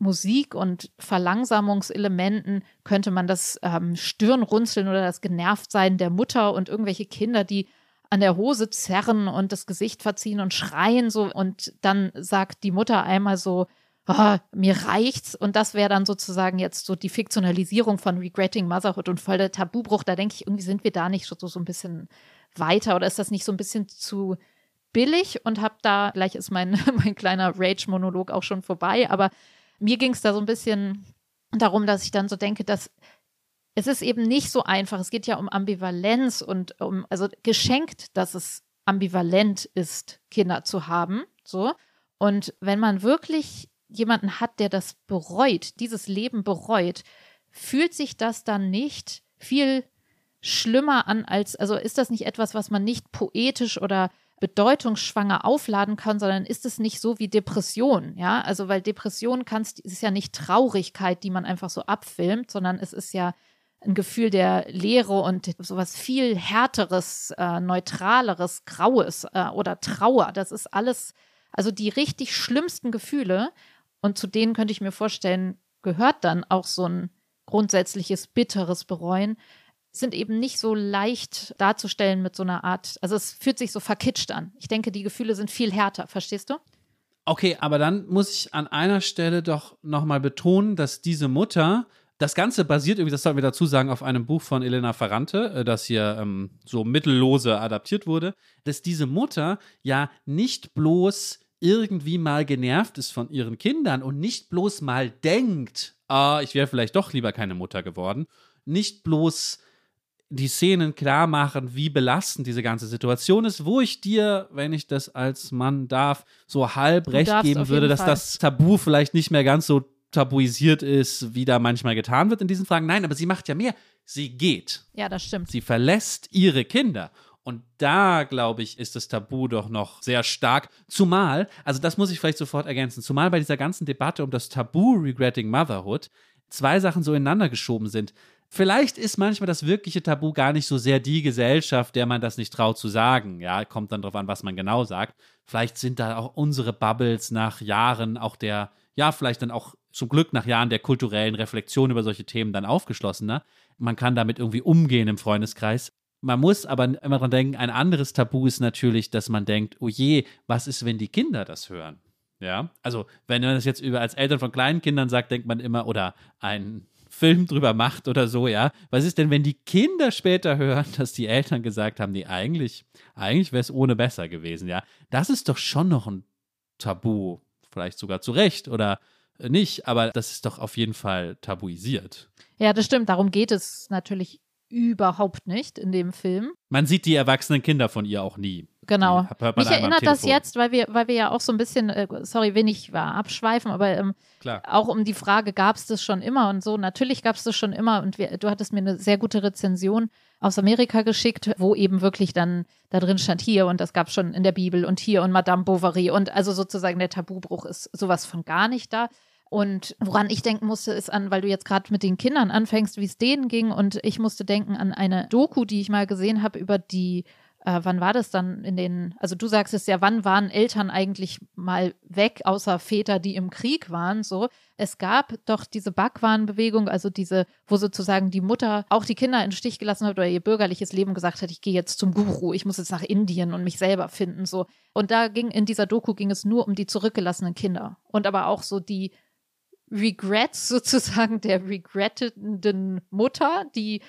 Musik und Verlangsamungselementen könnte man das ähm, Stirnrunzeln oder das Genervtsein der Mutter und irgendwelche Kinder, die an der Hose zerren und das Gesicht verziehen und schreien so und dann sagt die Mutter einmal so, "Ah, mir reicht's und das wäre dann sozusagen jetzt so die Fiktionalisierung von Regretting Motherhood und voll der Tabubruch. Da denke ich, irgendwie sind wir da nicht so, so ein bisschen weiter oder ist das nicht so ein bisschen zu billig und habe da, gleich ist mein, [laughs] mein kleiner Rage-Monolog auch schon vorbei, aber mir ging es da so ein bisschen darum, dass ich dann so denke, dass es ist eben nicht so einfach. Es geht ja um Ambivalenz und um, also geschenkt, dass es ambivalent ist, Kinder zu haben. So. Und wenn man wirklich jemanden hat, der das bereut, dieses Leben bereut, fühlt sich das dann nicht viel schlimmer an als, also ist das nicht etwas, was man nicht poetisch oder bedeutungsschwanger aufladen kann, sondern ist es nicht so wie Depression, ja? Also, weil Depression kannst, ist ja nicht Traurigkeit, die man einfach so abfilmt, sondern es ist ja ein Gefühl der Leere und sowas viel härteres, äh, neutraleres, graues äh, oder Trauer. Das ist alles, also die richtig schlimmsten Gefühle. Und zu denen könnte ich mir vorstellen, gehört dann auch so ein grundsätzliches bitteres Bereuen sind eben nicht so leicht darzustellen mit so einer Art, also es fühlt sich so verkitscht an. Ich denke, die Gefühle sind viel härter, verstehst du? Okay, aber dann muss ich an einer Stelle doch nochmal betonen, dass diese Mutter, das Ganze basiert irgendwie, das sollten wir dazu sagen, auf einem Buch von Elena Ferrante, äh, das hier ähm, so mittellose adaptiert wurde, dass diese Mutter ja nicht bloß irgendwie mal genervt ist von ihren Kindern und nicht bloß mal denkt, ah, ich wäre vielleicht doch lieber keine Mutter geworden, nicht bloß die Szenen klar machen, wie belastend diese ganze Situation ist, wo ich dir, wenn ich das als Mann darf, so halb Du recht geben würde, dass Fall. das Tabu vielleicht nicht mehr ganz so tabuisiert ist, wie da manchmal getan wird in diesen Fragen. Nein, aber sie macht ja mehr. Sie geht. Ja, das stimmt. Sie verlässt ihre Kinder. Und da, glaube ich, ist das Tabu doch noch sehr stark. Zumal, also das muss ich vielleicht sofort ergänzen, zumal bei dieser ganzen Debatte um das Tabu Regretting Motherhood zwei Sachen so ineinander geschoben sind. Vielleicht ist manchmal das wirkliche Tabu gar nicht so sehr die Gesellschaft, der man das nicht traut zu sagen. Ja, kommt dann drauf an, was man genau sagt. Vielleicht sind da auch unsere Bubbles nach Jahren auch der, ja, vielleicht dann auch zum Glück nach Jahren der kulturellen Reflexion über solche Themen dann aufgeschlossener. Man kann damit irgendwie umgehen im Freundeskreis. Man muss aber immer dran denken, ein anderes Tabu ist natürlich, dass man denkt, oh je, was ist, wenn die Kinder das hören? Ja, also wenn man das jetzt über als Eltern von kleinen Kindern sagt, denkt man immer, oder einen Film drüber macht oder so, ja. Was ist denn, wenn die Kinder später hören, [laughs] dass die Eltern gesagt haben, nee, eigentlich, eigentlich wäre es ohne besser gewesen, ja. Das ist doch schon noch ein Tabu, vielleicht sogar zu Recht oder nicht, aber das ist doch auf jeden Fall tabuisiert. Ja, das stimmt. Darum geht es natürlich überhaupt nicht in dem Film. Man sieht die erwachsenen Kinder von ihr auch nie. Genau. Die hört Mich erinnert das jetzt, weil wir, weil wir ja auch so ein bisschen, äh, sorry, wenig war abschweifen, aber ähm, Klar. auch um die Frage, gab es das schon immer und so. Natürlich gab es das schon immer und wir, du hattest mir eine sehr gute Rezension aus Amerika geschickt, wo eben wirklich dann da drin stand hier und das gab es schon in der Bibel und hier und Madame Bovary und also sozusagen der Tabubruch ist sowas von gar nicht da. Und woran ich denken musste, ist an, weil du jetzt gerade mit den Kindern anfängst, wie es denen ging. Und ich musste denken an eine Doku, die ich mal gesehen habe über die, äh, wann war das dann in den, also du sagst es ja, wann waren Eltern eigentlich mal weg, außer Väter, die im Krieg waren, so. Es gab doch diese Bhagwan-Bewegung, also diese, wo sozusagen die Mutter auch die Kinder in den Stich gelassen hat oder ihr bürgerliches Leben gesagt hat, ich gehe jetzt zum Guru, ich muss jetzt nach Indien und mich selber finden, so. Und da ging, in dieser Doku ging es nur um die zurückgelassenen Kinder. Und aber auch so die, Regrets [laughs] sozusagen der regrettenden Mutter, die,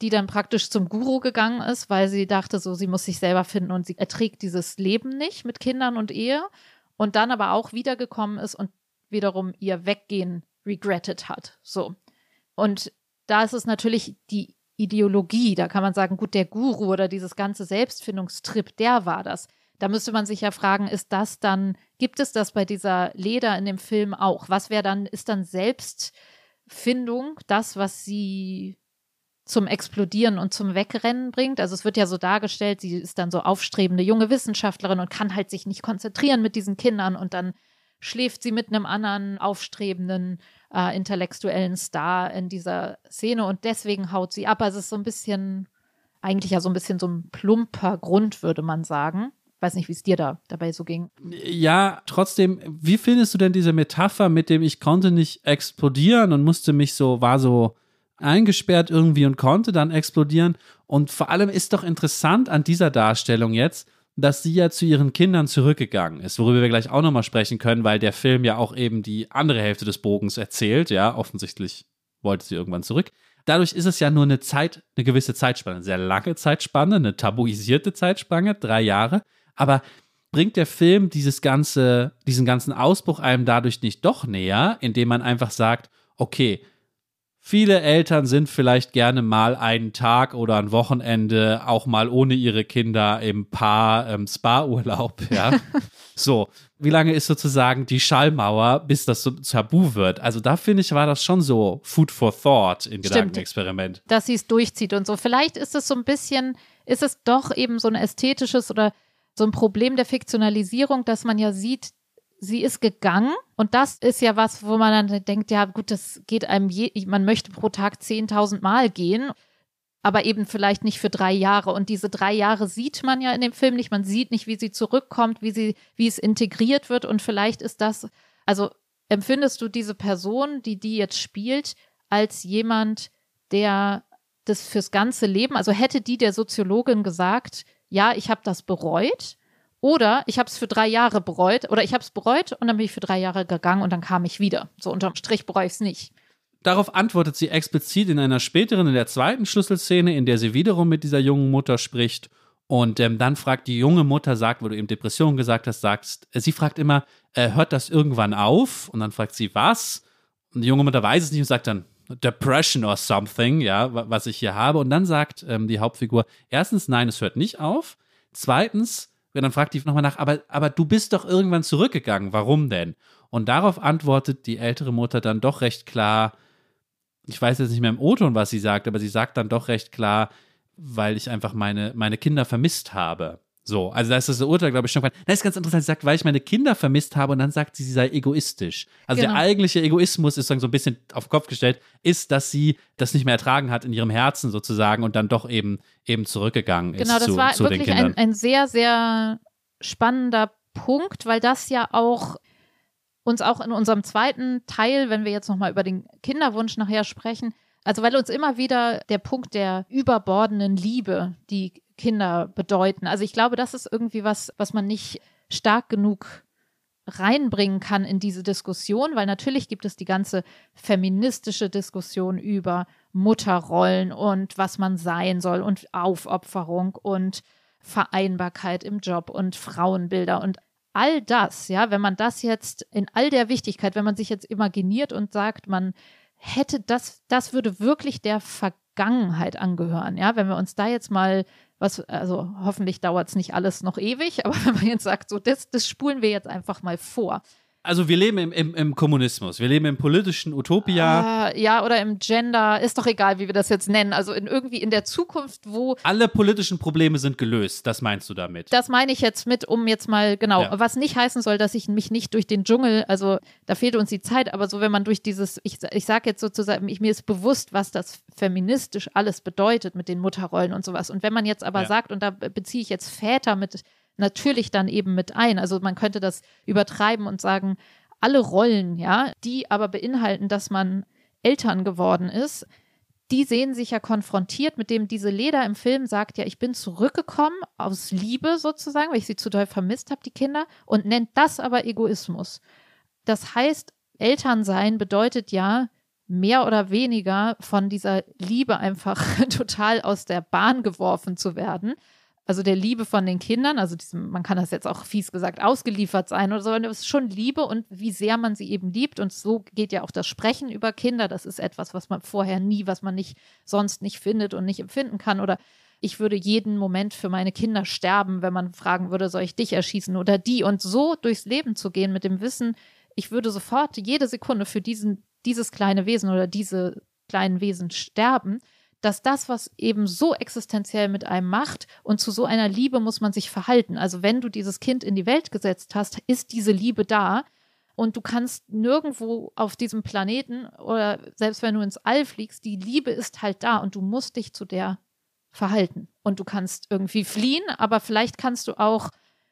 die dann praktisch zum Guru gegangen ist, weil sie dachte, so, sie muss sich selber finden und sie erträgt dieses Leben nicht mit Kindern und Ehe und dann aber auch wiedergekommen ist und wiederum ihr Weggehen regretted hat. So. Und da ist es natürlich die Ideologie, da kann man sagen, gut, der Guru oder dieses ganze Selbstfindungstrip, der war das. Da müsste man sich ja fragen, ist das dann, gibt es das bei dieser Leder in dem Film auch? Was wäre dann, ist dann Selbstfindung das, was sie zum Explodieren und zum Wegrennen bringt? Also es wird ja so dargestellt, sie ist dann so aufstrebende junge Wissenschaftlerin und kann halt sich nicht konzentrieren mit diesen Kindern und dann schläft sie mit einem anderen aufstrebenden äh, intellektuellen Star in dieser Szene und deswegen haut sie ab. Also es ist so ein bisschen, eigentlich ja so ein bisschen so ein plumper Grund, würde man sagen. Weiß nicht, wie es dir da dabei so ging. Ja, trotzdem, wie findest du denn diese Metapher mit dem, ich konnte nicht explodieren und musste mich so, war so eingesperrt irgendwie und konnte dann explodieren? Und vor allem ist doch interessant an dieser Darstellung jetzt, dass sie ja zu ihren Kindern zurückgegangen ist, worüber wir gleich auch nochmal sprechen können, weil der Film ja auch eben die andere Hälfte des Bogens erzählt. Ja, offensichtlich wollte sie irgendwann zurück. Dadurch ist es ja nur eine Zeit, eine gewisse Zeitspanne, eine sehr lange Zeitspanne, eine tabuisierte Zeitspanne, drei Jahre. Aber bringt der Film dieses ganze, diesen ganzen Ausbruch einem dadurch nicht doch näher, indem man einfach sagt, okay, viele Eltern sind vielleicht gerne mal einen Tag oder ein Wochenende auch mal ohne ihre Kinder im Paar ähm, Spa-Urlaub, [laughs] ja. so, wie lange ist sozusagen die Schallmauer, bis das so tabu wird? Also da finde ich, war das schon so Food for Thought in Stimmt. Gedankenexperiment. dass sie es durchzieht und so. Vielleicht ist es so ein bisschen, ist es doch eben so ein ästhetisches oder so ein Problem der Fiktionalisierung, dass man ja sieht, sie ist gegangen. Und das ist ja was, wo man dann denkt, ja gut, das geht einem, je, man möchte pro Tag 10.000 Mal gehen, aber eben vielleicht nicht für drei Jahre. Und diese drei Jahre sieht man ja in dem Film nicht, man sieht nicht, wie sie zurückkommt, wie sie, wie es integriert wird. Und vielleicht ist das, also empfindest du diese Person, die die jetzt spielt, als jemand, der das fürs ganze Leben, also hätte die der Soziologin gesagt, ja, ich habe das bereut oder ich habe es für drei Jahre bereut oder ich habe es bereut und dann bin ich für drei Jahre gegangen und dann kam ich wieder. So unterm Strich bereue ich es nicht. Darauf antwortet sie explizit in einer späteren, in der zweiten Schlüsselszene, in der sie wiederum mit dieser jungen Mutter spricht. Und ähm, dann fragt die junge Mutter, sagt, wo du eben Depression gesagt hast, sagst, äh, sie fragt immer, äh, hört das irgendwann auf? Und dann fragt sie, was? Und die junge Mutter weiß es nicht und sagt dann, Depression or something, ja, was ich hier habe. Und dann sagt ähm, die Hauptfigur, erstens, nein, es hört nicht auf. Zweitens, dann fragt die nochmal nach, aber, aber du bist doch irgendwann zurückgegangen, warum denn? Und darauf antwortet die ältere Mutter dann doch recht klar, ich weiß jetzt nicht mehr im O-Ton, was sie sagt, aber sie sagt dann doch recht klar, weil ich einfach meine, meine Kinder vermisst habe. So, also da ist das Urteil, glaube ich, schon. Das ist ganz interessant. Sie sagt, weil ich meine Kinder vermisst habe und dann sagt sie, sie sei egoistisch. Also genau. der eigentliche Egoismus ist so ein bisschen auf den Kopf gestellt, ist, dass sie das nicht mehr ertragen hat in ihrem Herzen sozusagen und dann doch eben, eben zurückgegangen ist. Genau, das zu, war zu wirklich ein, ein sehr, sehr spannender Punkt, weil das ja auch uns auch in unserem zweiten Teil, wenn wir jetzt nochmal über den Kinderwunsch nachher sprechen, also weil uns immer wieder der Punkt der überbordenden Liebe, die Kinder bedeuten. Also ich glaube, das ist irgendwie was, was man nicht stark genug reinbringen kann in diese Diskussion, weil natürlich gibt es die ganze feministische Diskussion über Mutterrollen und was man sein soll und Aufopferung und Vereinbarkeit im Job und Frauenbilder und all das, ja, wenn man das jetzt in all der Wichtigkeit, wenn man sich jetzt imaginiert und sagt, man hätte das, das würde wirklich der Vergangenheit angehören. Ja, wenn wir uns da jetzt mal was, also hoffentlich dauert es nicht alles noch ewig, aber [laughs] wenn man jetzt sagt, so, das, das spulen wir jetzt einfach mal vor also wir leben im, im, im, Kommunismus, wir leben im politischen Utopia. Uh, ja, oder im Gender, ist doch egal, wie wir das jetzt nennen. Also in irgendwie in der Zukunft, wo. Alle politischen Probleme sind gelöst, das meinst du damit? Das meine ich jetzt mit, um jetzt mal, genau, ja. was nicht heißen soll, dass ich mich nicht durch den Dschungel, also da fehlt uns die Zeit, aber so wenn man durch dieses, ich, ich sage jetzt sozusagen, ich, mir ist bewusst, was das feministisch alles bedeutet mit den Mutterrollen und sowas. Und wenn man jetzt aber ja. sagt, und da beziehe ich jetzt Väter mit natürlich dann eben mit ein. Also man könnte das übertreiben und sagen, alle Rollen, ja, die aber beinhalten, dass man Eltern geworden ist, die sehen sich ja konfrontiert mit dem, diese Leder im Film sagt ja, ich bin zurückgekommen aus Liebe sozusagen, weil ich sie zu doll vermisst habe, die Kinder, und nennt das aber Egoismus. Das heißt, Elternsein bedeutet ja, mehr oder weniger von dieser Liebe einfach [laughs] total aus der Bahn geworfen zu werden also der Liebe von den Kindern, also diesem, man kann das jetzt auch fies gesagt, ausgeliefert sein oder so, es ist schon Liebe und wie sehr man sie eben liebt. Und so geht ja auch das Sprechen über Kinder. Das ist etwas, was man vorher nie, was man nicht sonst nicht findet und nicht empfinden kann. Oder ich würde jeden Moment für meine Kinder sterben, wenn man fragen würde, soll ich dich erschießen oder die? Und so durchs Leben zu gehen mit dem Wissen, ich würde sofort jede Sekunde für diesen, dieses kleine Wesen oder diese kleinen Wesen sterben dass das, was eben so existenziell mit einem macht und zu so einer Liebe muss man sich verhalten. Also wenn du dieses Kind in die Welt gesetzt hast, ist diese Liebe da und du kannst nirgendwo auf diesem Planeten oder selbst wenn du ins All fliegst, die Liebe ist halt da und du musst dich zu der verhalten. Und du kannst irgendwie fliehen, aber vielleicht kannst du auch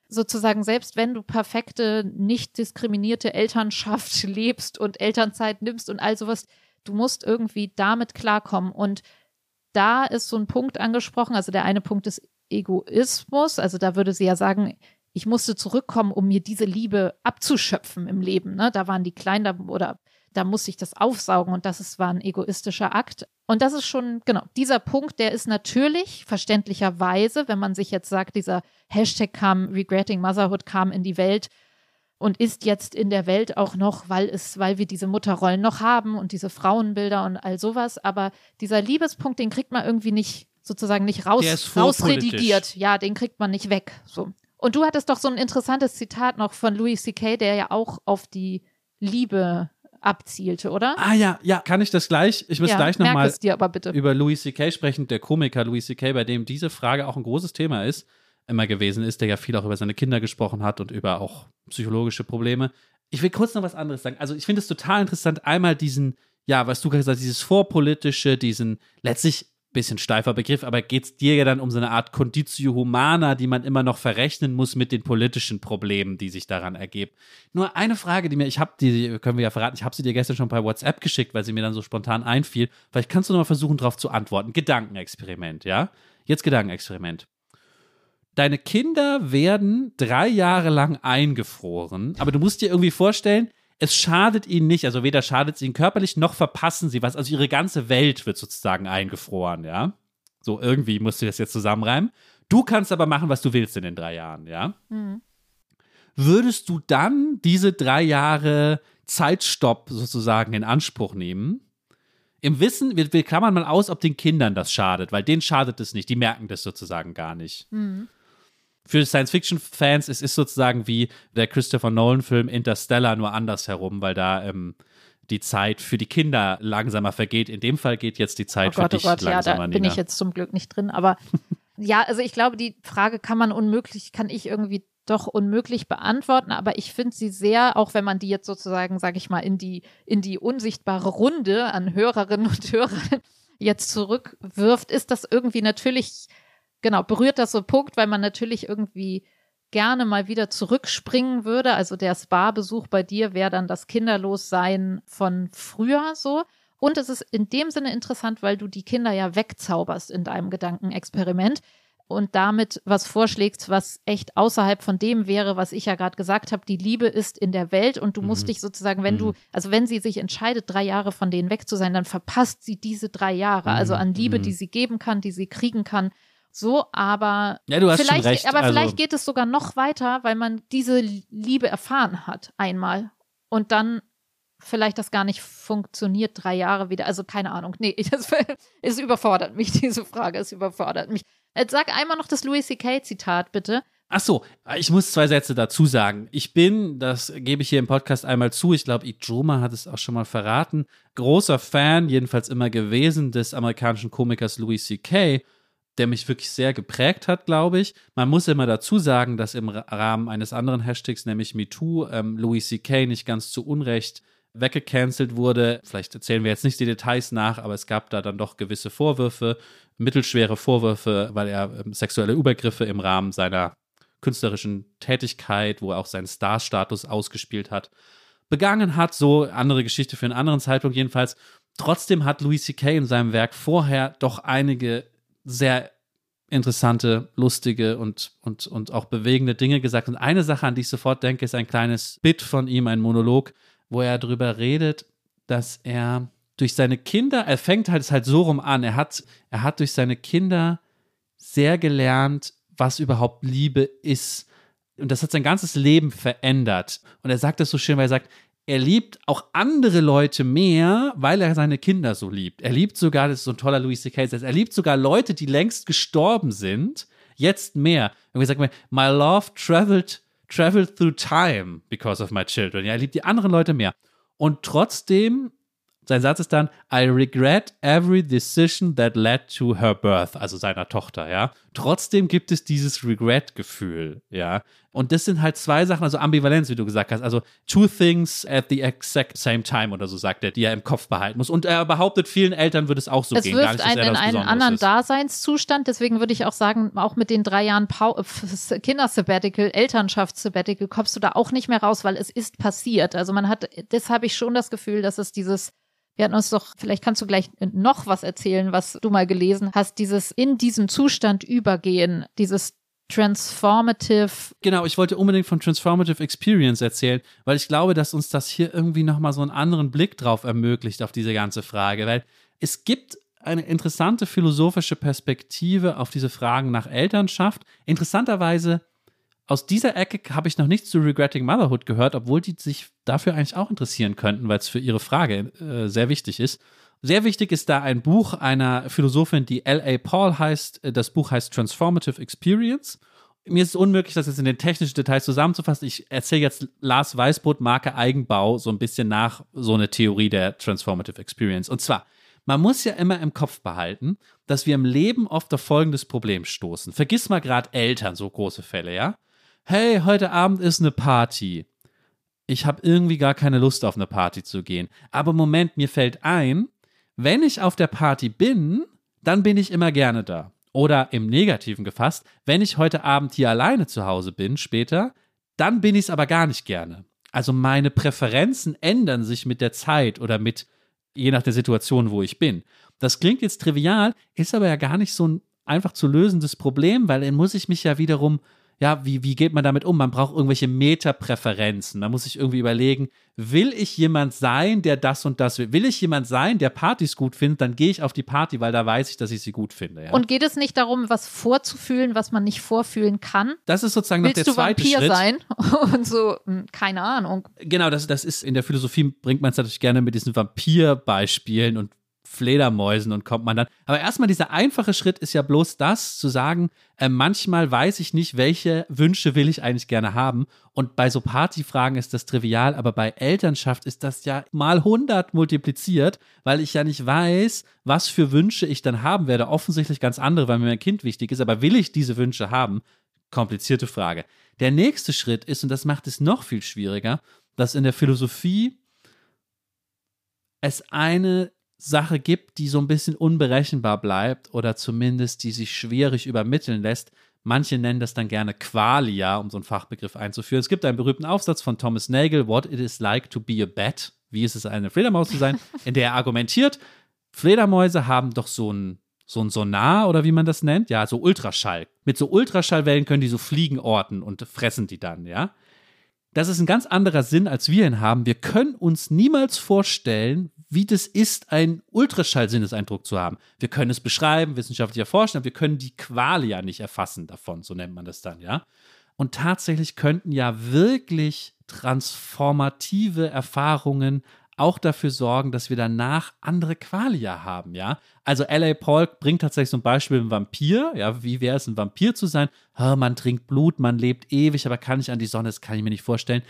sozusagen, selbst wenn du perfekte, nicht diskriminierte Elternschaft [laughs] lebst und Elternzeit nimmst und all sowas, du musst irgendwie damit klarkommen. Und da ist so ein Punkt angesprochen. Also der eine Punkt ist Egoismus. Also da würde sie ja sagen, ich musste zurückkommen, um mir diese Liebe abzuschöpfen im Leben. Ne? Da waren die klein da, oder da musste ich das aufsaugen und das ist, war ein egoistischer Akt. Und das ist schon, genau, dieser Punkt, der ist natürlich verständlicherweise, wenn man sich jetzt sagt, dieser Hashtag kam, Regretting Motherhood kam in die Welt, und ist jetzt in der Welt auch noch, weil es, weil wir diese Mutterrollen noch haben und diese Frauenbilder und all sowas. Aber dieser Liebespunkt, den kriegt man irgendwie nicht sozusagen nicht raus, rausredigiert. Ja, den kriegt man nicht weg. So. Und du hattest doch so ein interessantes Zitat noch von Louis C.K., der ja auch auf die Liebe abzielte, oder? Ah ja, ja, kann ich das gleich? Ich muss ja, gleich nochmal über Louis C.K. sprechen, der Komiker Louis C.K., bei dem diese Frage auch ein großes Thema ist immer gewesen ist, der ja viel auch über seine Kinder gesprochen hat und über auch psychologische Probleme. Ich will kurz noch was anderes sagen. Also ich finde es total interessant, einmal diesen, ja, was du gesagt hast, dieses vorpolitische, diesen letztlich bisschen steifer Begriff, aber geht es dir ja dann um so eine Art Conditio Humana, die man immer noch verrechnen muss mit den politischen Problemen, die sich daran ergeben. Nur eine Frage, die mir, ich habe die, können wir ja verraten, ich habe sie dir gestern schon bei WhatsApp geschickt, weil sie mir dann so spontan einfiel. Vielleicht kannst du noch mal versuchen, darauf zu antworten. Gedankenexperiment, ja? Jetzt Gedankenexperiment. Deine Kinder werden drei Jahre lang eingefroren, aber du musst dir irgendwie vorstellen, es schadet ihnen nicht, also weder schadet es ihnen körperlich, noch verpassen sie was. Also ihre ganze Welt wird sozusagen eingefroren, ja. So irgendwie musst du das jetzt zusammenreimen. Du kannst aber machen, was du willst in den drei Jahren, ja? Mhm. Würdest du dann diese drei Jahre Zeitstopp sozusagen in Anspruch nehmen? Im Wissen, wir, wir klammern mal aus, ob den Kindern das schadet, weil denen schadet es nicht, die merken das sozusagen gar nicht. Mhm. Für Science-Fiction-Fans es ist sozusagen wie der Christopher Nolan-Film Interstellar nur andersherum, weil da ähm, die Zeit für die Kinder langsamer vergeht. In dem Fall geht jetzt die Zeit oh Gott, für dich oh Gott, ja, langsamer, da bin Nina. ich jetzt zum Glück nicht drin. Aber [laughs] ja, also ich glaube, die Frage kann man unmöglich, kann ich irgendwie doch unmöglich beantworten, aber ich finde sie sehr, auch wenn man die jetzt sozusagen, sage ich mal, in die, in die unsichtbare Runde an Hörerinnen und Hörern [laughs] jetzt zurückwirft, ist das irgendwie natürlich, genau, berührt das so Punkt, weil man natürlich irgendwie gerne mal wieder zurückspringen würde. Also der Spa-Besuch bei dir wäre dann das Kinderlossein von früher so. Und es ist in dem Sinne interessant, weil du die Kinder ja wegzauberst in deinem Gedankenexperiment und damit was vorschlägst, was echt außerhalb von dem wäre, was ich ja gerade gesagt habe. Die Liebe ist in der Welt und du musst Mhm. dich sozusagen, wenn Mhm. du, also wenn sie sich entscheidet, drei Jahre von denen weg zu sein, dann verpasst sie diese drei Jahre. Also an Liebe, Mhm. die sie geben kann, die sie kriegen kann. So, aber Ja, du hast vielleicht, schon recht. aber also, vielleicht geht es sogar noch weiter, weil man diese Liebe erfahren hat einmal und dann vielleicht das gar nicht funktioniert, drei Jahre wieder. Also keine Ahnung. Nee, [laughs] das, es überfordert mich, diese Frage. Es überfordert mich. Jetzt sag einmal noch das Louis C.K. Zitat, bitte. Ach so, ich muss zwei Sätze dazu sagen. Ich bin, das gebe ich hier im Podcast einmal zu, ich glaube, Ijoma hat es auch schon mal verraten, großer Fan, jedenfalls immer gewesen, des amerikanischen Komikers Louis C.K., der mich wirklich sehr geprägt hat, glaube ich. Man muss immer dazu sagen, dass im Rahmen eines anderen Hashtags, nämlich MeToo, ähm, Louis C.K. nicht ganz zu Unrecht weggecancelt wurde. Vielleicht erzählen wir jetzt nicht die Details nach, aber es gab da dann doch gewisse Vorwürfe, mittelschwere Vorwürfe, weil er ähm, sexuelle Übergriffe im Rahmen seiner künstlerischen Tätigkeit, wo er auch seinen Star-Status ausgespielt hat, begangen hat. So andere Geschichte für einen anderen Zeitpunkt jedenfalls. Trotzdem hat Louis C.K. in seinem Werk vorher doch einige sehr interessante, lustige und, und, und auch bewegende Dinge gesagt. Und eine Sache, an die ich sofort denke, ist ein kleines Bit von ihm, ein Monolog, wo er darüber redet, dass er durch seine Kinder, er fängt halt, es halt so rum an, er hat, er hat durch seine Kinder sehr gelernt, was überhaupt Liebe ist. Und das hat sein ganzes Leben verändert. Und er sagt das so schön, weil er sagt, er liebt auch andere Leute mehr, weil er seine Kinder so liebt. Er liebt sogar, das ist so ein toller Louis C.K. Satz, er liebt sogar Leute, die längst gestorben sind, jetzt mehr. Und sagen, my love traveled, traveled through time because of my children. Ja, er liebt die anderen Leute mehr. Und trotzdem, sein Satz ist dann, I regret every decision that led to her birth, also seiner Tochter, ja. Trotzdem gibt es dieses Regret-Gefühl, ja. Und das sind halt zwei Sachen, also Ambivalenz, wie du gesagt hast, also two things at the exact same time oder so sagt er, die er im Kopf behalten muss. Und er behauptet, vielen Eltern würde es auch so es gehen. Gar wirft einen in einen anderen ist. Daseinszustand. Deswegen würde ich auch sagen, auch mit den drei Jahren äh, Kindersabbatical, Elternschaftssabbatical, kommst du da auch nicht mehr raus, weil es ist passiert. Also man hat, das habe ich schon das Gefühl, dass es dieses wir hatten uns doch, vielleicht kannst du gleich noch was erzählen, was du mal gelesen hast, dieses in diesem Zustand übergehen, dieses transformative. Genau, ich wollte unbedingt von Transformative Experience erzählen, weil ich glaube, dass uns das hier irgendwie nochmal so einen anderen Blick drauf ermöglicht auf diese ganze Frage, weil es gibt eine interessante philosophische Perspektive auf diese Fragen nach Elternschaft. Interessanterweise, aus dieser Ecke habe ich noch nichts zu Regretting Motherhood gehört, obwohl die sich dafür eigentlich auch interessieren könnten, weil es für ihre Frage äh, sehr wichtig ist. Sehr wichtig ist da ein Buch einer Philosophin, die L.A. Paul heißt. Das Buch heißt Transformative Experience. Mir ist es unmöglich, das jetzt in den technischen Details zusammenzufassen. Ich erzähle jetzt Lars Weißbrot, Marke Eigenbau, so ein bisschen nach so eine Theorie der Transformative Experience. Und zwar, man muss ja immer im Kopf behalten, dass wir im Leben oft auf folgendes Problem stoßen. Vergiss mal gerade Eltern, so große Fälle, ja? Hey, heute Abend ist eine Party. Ich habe irgendwie gar keine Lust auf eine Party zu gehen. Aber Moment, mir fällt ein, wenn ich auf der Party bin, dann bin ich immer gerne da. Oder im Negativen gefasst, wenn ich heute Abend hier alleine zu Hause bin, später, dann bin ich es aber gar nicht gerne. Also meine Präferenzen ändern sich mit der Zeit oder mit, je nach der Situation, wo ich bin. Das klingt jetzt trivial, ist aber ja gar nicht so ein einfach zu lösendes Problem, weil dann muss ich mich ja wiederum ja, wie, wie geht man damit um? Man braucht irgendwelche Metapräferenzen. Man muss sich irgendwie überlegen, will ich jemand sein, der das und das will? Will ich jemand sein, der Partys gut findet, dann gehe ich auf die Party, weil da weiß ich, dass ich sie gut finde. Ja? Und geht es nicht darum, was vorzufühlen, was man nicht vorfühlen kann? Das ist sozusagen noch Willst der du zweite Vampir Schritt. sein? [laughs] Und so, hm, keine Ahnung. Genau, das, das ist in der Philosophie bringt man es natürlich gerne mit diesen Vampirbeispielen und Fledermäusen und kommt man dann. Aber erstmal dieser einfache Schritt ist ja bloß das, zu sagen, äh, manchmal weiß ich nicht, welche Wünsche will ich eigentlich gerne haben. Und bei so Partyfragen ist das trivial, aber bei Elternschaft ist das ja mal 100 multipliziert, weil ich ja nicht weiß, was für Wünsche ich dann haben werde. Offensichtlich ganz andere, weil mir mein Kind wichtig ist. Aber will ich diese Wünsche haben? Komplizierte Frage. Der nächste Schritt ist, und das macht es noch viel schwieriger, dass in der Philosophie es eine Sache gibt, die so ein bisschen unberechenbar bleibt oder zumindest die sich schwierig übermitteln lässt. Manche nennen das dann gerne Qualia, um so einen Fachbegriff einzuführen. Es gibt einen berühmten Aufsatz von Thomas Nagel, What It Is Like to Be a Bat, wie ist es eine Fledermaus zu sein, [laughs] in der er argumentiert, Fledermäuse haben doch so ein, so ein Sonar oder wie man das nennt, ja, so Ultraschall. Mit so Ultraschallwellen können die so Fliegen orten und fressen die dann, ja. Das ist ein ganz anderer Sinn, als wir ihn haben. Wir können uns niemals vorstellen, wie das ist, einen Ultraschallsinneseindruck zu haben. Wir können es beschreiben, wissenschaftlich erforschen, aber wir können die Qualia nicht erfassen davon, so nennt man das dann, ja. Und tatsächlich könnten ja wirklich transformative Erfahrungen auch dafür sorgen, dass wir danach andere Qualia haben, ja. Also L.A. Paul bringt tatsächlich ein Beispiel ein Vampir, ja, wie wäre es, ein Vampir zu sein? Ah, man trinkt Blut, man lebt ewig, aber kann nicht an die Sonne, das kann ich mir nicht vorstellen.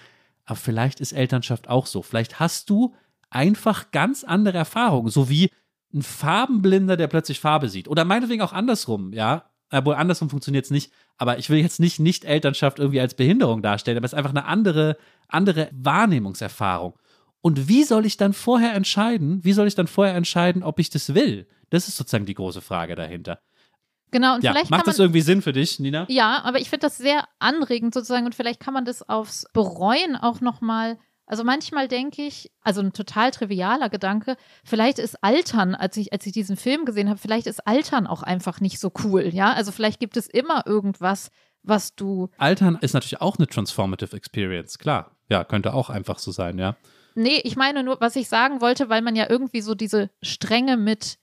Aber vielleicht ist Elternschaft auch so. Vielleicht hast du einfach ganz andere Erfahrungen, so wie ein Farbenblinder, der plötzlich Farbe sieht. Oder meinetwegen auch andersrum, ja. Obwohl andersrum funktioniert es nicht. Aber ich will jetzt nicht Nicht-Elternschaft irgendwie als Behinderung darstellen, aber es ist einfach eine andere, andere Wahrnehmungserfahrung. Und wie soll ich dann vorher entscheiden, wie soll ich dann vorher entscheiden, ob ich das will? Das ist sozusagen die große Frage dahinter. Genau, und Ja, vielleicht macht man, das irgendwie Sinn für dich, Nina? Ja, aber ich finde das sehr anregend sozusagen und vielleicht kann man das aufs Bereuen auch nochmal. Also manchmal denke ich, also ein total trivialer Gedanke, vielleicht ist Altern, als ich, als ich diesen Film gesehen habe, vielleicht ist Altern auch einfach nicht so cool, ja? Also vielleicht gibt es immer irgendwas, was du. Altern ist natürlich auch eine transformative Experience, klar. Ja, könnte auch einfach so sein, ja. Nee, ich meine nur, was ich sagen wollte, weil man ja irgendwie so diese Strenge mit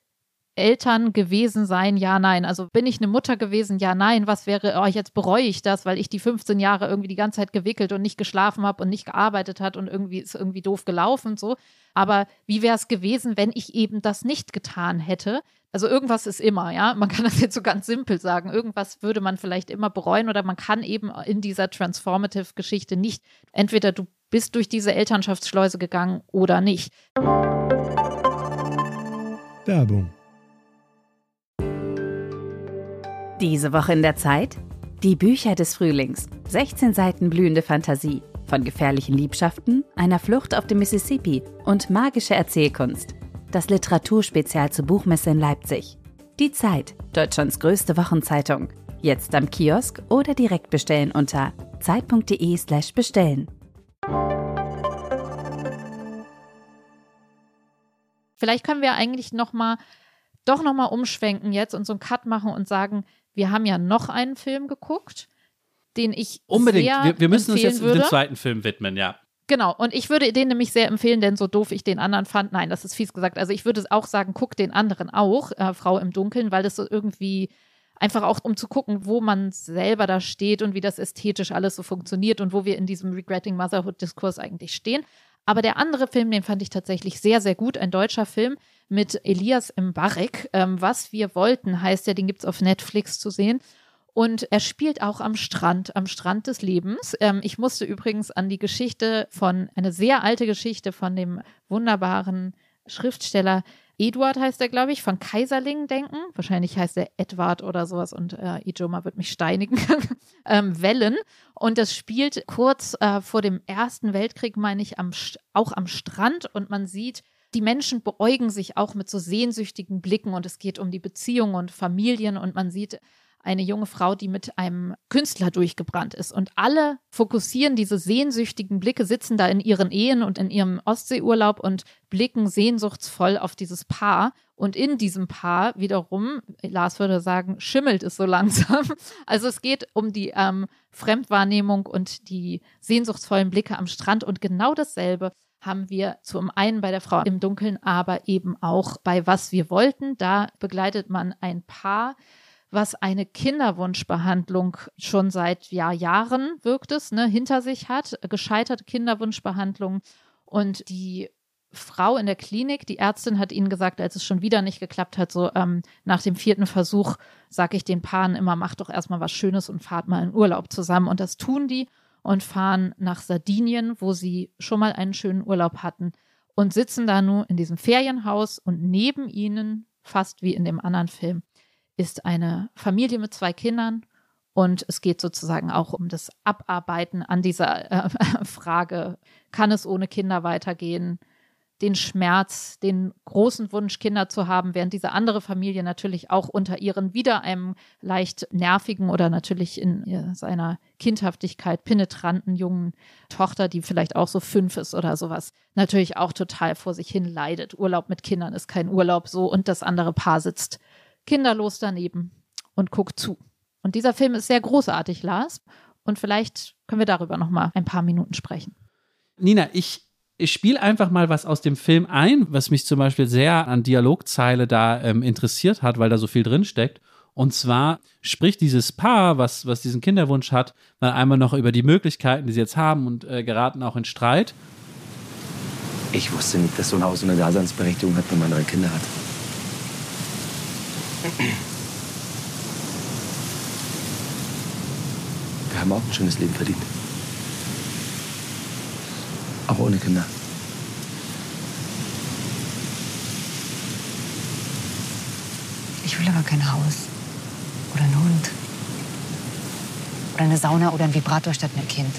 Eltern gewesen sein, ja, nein. Also bin ich eine Mutter gewesen, ja, nein. Was wäre, oh, jetzt bereue ich das, weil ich die 15 Jahre irgendwie die ganze Zeit gewickelt und nicht geschlafen habe und nicht gearbeitet hat und irgendwie ist irgendwie doof gelaufen, so. Aber wie wäre es gewesen, wenn ich eben das nicht getan hätte? Also irgendwas ist immer, ja. Man kann das jetzt so ganz simpel sagen. Irgendwas würde man vielleicht immer bereuen oder man kann eben in dieser transformative Geschichte nicht, entweder du bist durch diese Elternschaftsschleuse gegangen oder nicht. Werbung. Diese Woche in der Zeit? Die Bücher des Frühlings. 16 Seiten blühende Fantasie. Von gefährlichen Liebschaften, einer Flucht auf dem Mississippi und magische Erzählkunst. Das Literaturspezial zur Buchmesse in Leipzig. Die Zeit, Deutschlands größte Wochenzeitung. Jetzt am Kiosk oder direkt bestellen unter zeit.de/slash Vielleicht können wir eigentlich noch mal, doch noch mal umschwenken jetzt und so einen Cut machen und sagen, wir haben ja noch einen Film geguckt, den ich Unbedingt. Wir, wir müssen uns jetzt würde. dem zweiten Film widmen, ja. Genau, und ich würde den nämlich sehr empfehlen, denn so doof ich den anderen fand, nein, das ist fies gesagt. Also ich würde auch sagen, guck den anderen auch, äh, Frau im Dunkeln, weil das so irgendwie einfach auch um zu gucken, wo man selber da steht und wie das ästhetisch alles so funktioniert und wo wir in diesem Regretting Motherhood-Diskurs eigentlich stehen. Aber der andere Film, den fand ich tatsächlich sehr, sehr gut. Ein deutscher Film mit Elias Mbarek. Ähm, Was wir wollten, heißt ja, den gibt es auf Netflix zu sehen. Und er spielt auch am Strand, am Strand des Lebens. Ähm, ich musste übrigens an die Geschichte von, eine sehr alte Geschichte von dem wunderbaren Schriftsteller Eduard heißt er, glaube ich, von Kaiserling denken. Wahrscheinlich heißt er Edward oder sowas und äh, Ijoma wird mich steinigen. [laughs] ähm, Wellen. Und das spielt kurz äh, vor dem Ersten Weltkrieg, meine ich, am, auch am Strand und man sieht, die Menschen beäugen sich auch mit so sehnsüchtigen Blicken und es geht um die Beziehungen und Familien und man sieht eine junge Frau, die mit einem Künstler durchgebrannt ist. Und alle fokussieren diese sehnsüchtigen Blicke, sitzen da in ihren Ehen und in ihrem Ostseeurlaub und blicken sehnsuchtsvoll auf dieses Paar. Und in diesem Paar wiederum, Lars würde sagen, schimmelt es so [laughs] langsam. Also es geht um die ähm, Fremdwahrnehmung und die sehnsuchtsvollen Blicke am Strand. Und genau dasselbe haben wir zum einen bei der Frau im Dunkeln, aber eben auch bei Was wir wollten. Da begleitet man ein Paar, was eine Kinderwunschbehandlung schon seit ja, Jahren wirkt es, ne, hinter sich hat, gescheiterte Kinderwunschbehandlung und die Frau in der Klinik, die Ärztin hat ihnen gesagt, als es schon wieder nicht geklappt hat, so ähm, nach dem vierten Versuch sage ich den Paaren immer, macht doch erstmal was Schönes und fahrt mal in Urlaub zusammen. Und das tun die und fahren nach Sardinien, wo sie schon mal einen schönen Urlaub hatten und sitzen da nur in diesem Ferienhaus und neben ihnen, fast wie in dem anderen Film, ist eine Familie mit zwei Kindern und es geht sozusagen auch um das Abarbeiten an dieser äh, [laughs] Frage, kann es ohne Kinder weitergehen? Den Schmerz, den großen Wunsch, Kinder zu haben, während diese andere Familie natürlich auch unter ihren wieder einem leicht nervigen oder natürlich in seiner Kindhaftigkeit penetranten jungen Tochter, die vielleicht auch so fünf ist oder sowas, natürlich auch total vor sich hin leidet. Urlaub mit Kindern ist kein Urlaub so und das andere Paar sitzt kinderlos daneben und guckt zu. Und dieser Film ist sehr großartig, Lars. Und vielleicht können wir darüber noch mal ein paar Minuten sprechen. Nina, ich, ich spiele einfach mal was aus dem Film ein, was mich zum Beispiel sehr an Dialogzeile da ähm, interessiert hat, weil da so viel drin steckt. Und zwar spricht dieses Paar, was, was diesen Kinderwunsch hat, dann einmal noch über die Möglichkeiten, die sie jetzt haben und äh, geraten auch in Streit. Ich wusste nicht, dass so ein Haus eine Daseinsberechtigung hat, wenn man neue Kinder hat. Wir haben auch ein schönes Leben verdient. Auch ohne Kinder. Ich will aber kein Haus. Oder einen Hund. Oder eine Sauna oder ein Vibrator statt einem Kind.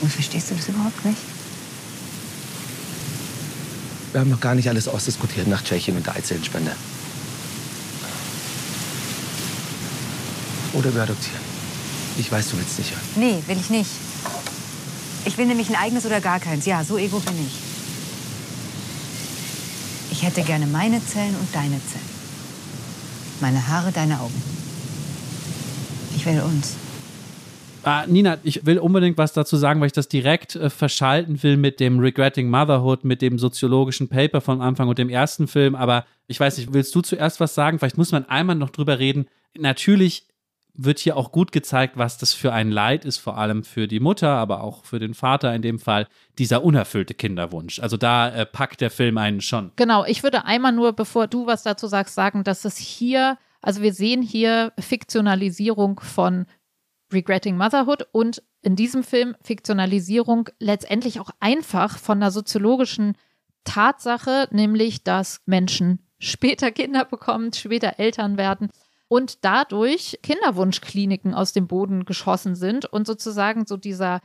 Und verstehst du das überhaupt nicht? Wir haben noch gar nicht alles ausdiskutiert nach Tschechien und der Eizellenspende. Oder wir adoptieren. Ich weiß, du willst nicht. Nee, will ich nicht. Ich will nämlich ein eigenes oder gar keins. Ja, so ego bin ich. Ich hätte gerne meine Zellen und deine Zellen. Meine Haare, deine Augen. Ich will uns. Ah, Nina, ich will unbedingt was dazu sagen, weil ich das direkt äh, verschalten will mit dem Regretting Motherhood, mit dem soziologischen Paper vom Anfang und dem ersten Film. Aber ich weiß nicht, willst du zuerst was sagen? Vielleicht muss man einmal noch drüber reden. Natürlich wird hier auch gut gezeigt, was das für ein Leid ist, vor allem für die Mutter, aber auch für den Vater in dem Fall, dieser unerfüllte Kinderwunsch. Also da äh, packt der Film einen schon. Genau, ich würde einmal nur, bevor du was dazu sagst, sagen, dass es hier, also wir sehen hier Fiktionalisierung von Regretting Motherhood und in diesem Film Fiktionalisierung letztendlich auch einfach von der soziologischen Tatsache, nämlich dass Menschen später Kinder bekommen, später Eltern werden und dadurch Kinderwunschkliniken aus dem Boden geschossen sind und sozusagen so dieser,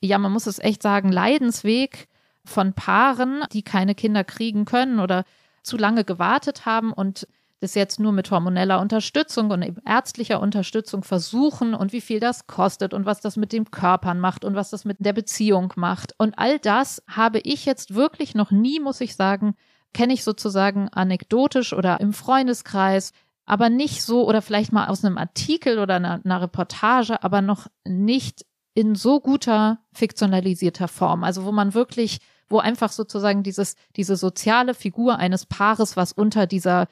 ja, man muss es echt sagen, Leidensweg von Paaren, die keine Kinder kriegen können oder zu lange gewartet haben und das jetzt nur mit hormoneller Unterstützung und ärztlicher Unterstützung versuchen und wie viel das kostet und was das mit den Körpern macht und was das mit der Beziehung macht. Und all das habe ich jetzt wirklich noch nie, muss ich sagen, kenne ich sozusagen anekdotisch oder im Freundeskreis, aber nicht so oder vielleicht mal aus einem Artikel oder einer, einer Reportage, aber noch nicht in so guter fiktionalisierter Form. Also wo man wirklich, wo einfach sozusagen dieses, diese soziale Figur eines Paares, was unter dieser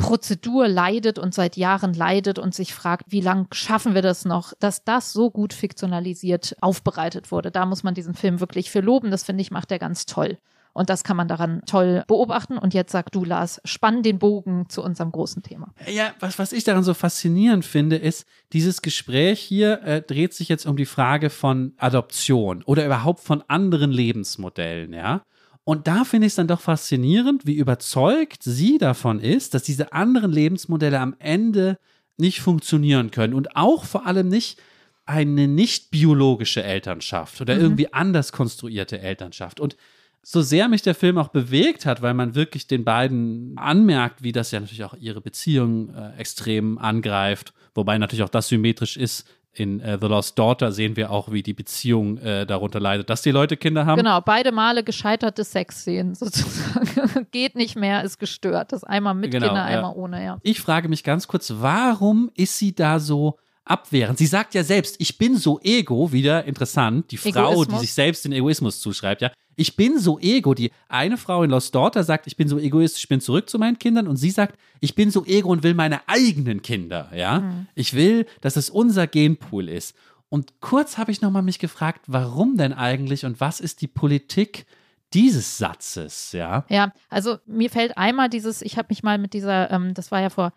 Prozedur leidet und seit Jahren leidet und sich fragt, wie lang schaffen wir das noch, dass das so gut fiktionalisiert aufbereitet wurde. Da muss man diesen Film wirklich für loben. Das finde ich, macht er ganz toll. Und das kann man daran toll beobachten. Und jetzt sag du, Lars, spann den Bogen zu unserem großen Thema. Ja, was, was ich daran so faszinierend finde, ist, dieses Gespräch hier äh, dreht sich jetzt um die Frage von Adoption oder überhaupt von anderen Lebensmodellen, ja. Und da finde ich es dann doch faszinierend, wie überzeugt sie davon ist, dass diese anderen Lebensmodelle am Ende nicht funktionieren können und auch vor allem nicht eine nicht biologische Elternschaft oder mhm. irgendwie anders konstruierte Elternschaft. Und so sehr mich der Film auch bewegt hat, weil man wirklich den beiden anmerkt, wie das ja natürlich auch ihre Beziehung äh, extrem angreift, wobei natürlich auch das symmetrisch ist. In äh, The Lost Daughter sehen wir auch, wie die Beziehung äh, darunter leidet, dass die Leute Kinder haben. Genau, beide Male gescheiterte Sexszenen [laughs] sozusagen. Geht nicht mehr, ist gestört. Das einmal mit Genau, Kinder, ja. einmal ohne, ja. Ich frage mich ganz kurz, warum ist sie da so abwehrend? Sie sagt ja selbst, ich bin so ego, wieder interessant, die Frau, die Egoismus. sich selbst den Egoismus zuschreibt, ja. Ich bin so ego. Die eine Frau in Lost Daughter sagt, ich bin so egoistisch, ich bin zurück zu meinen Kindern. Und sie sagt, ich bin so ego und will meine eigenen Kinder, ja. Mhm. Ich will, dass es unser Genpool ist. Und kurz habe ich nochmal mich gefragt, warum denn eigentlich und was ist die Politik dieses Satzes, ja? Ja, also mir fällt einmal dieses, ich habe mich mal mit dieser, ähm, das war ja vor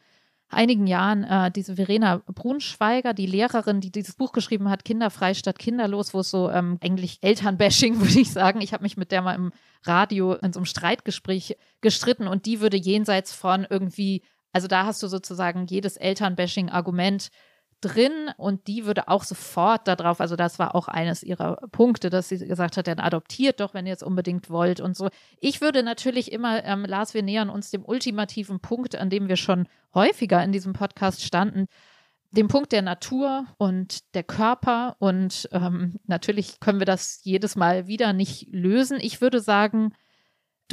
einigen Jahren, äh, diese Verena Brunschweiger, die Lehrerin, die dieses Buch geschrieben hat, Kinderfrei statt Kinderlos, wo es so ähm, eigentlich Elternbashing, [laughs] würde ich sagen. Ich habe mich mit der mal im Radio in so einem Streitgespräch gestritten und die würde jenseits von irgendwie, also da hast du sozusagen jedes Elternbashing-Argument drin und die würde auch sofort darauf, also das war auch eines ihrer Punkte, dass sie gesagt hat, dann adoptiert doch, wenn ihr es unbedingt wollt und so. Ich würde natürlich immer, ähm, Lars, wir nähern uns dem ultimativen Punkt, an dem wir schon häufiger in diesem Podcast standen, dem Punkt der Natur und der Körper und ähm, natürlich können wir das jedes Mal wieder nicht lösen. Ich würde sagen,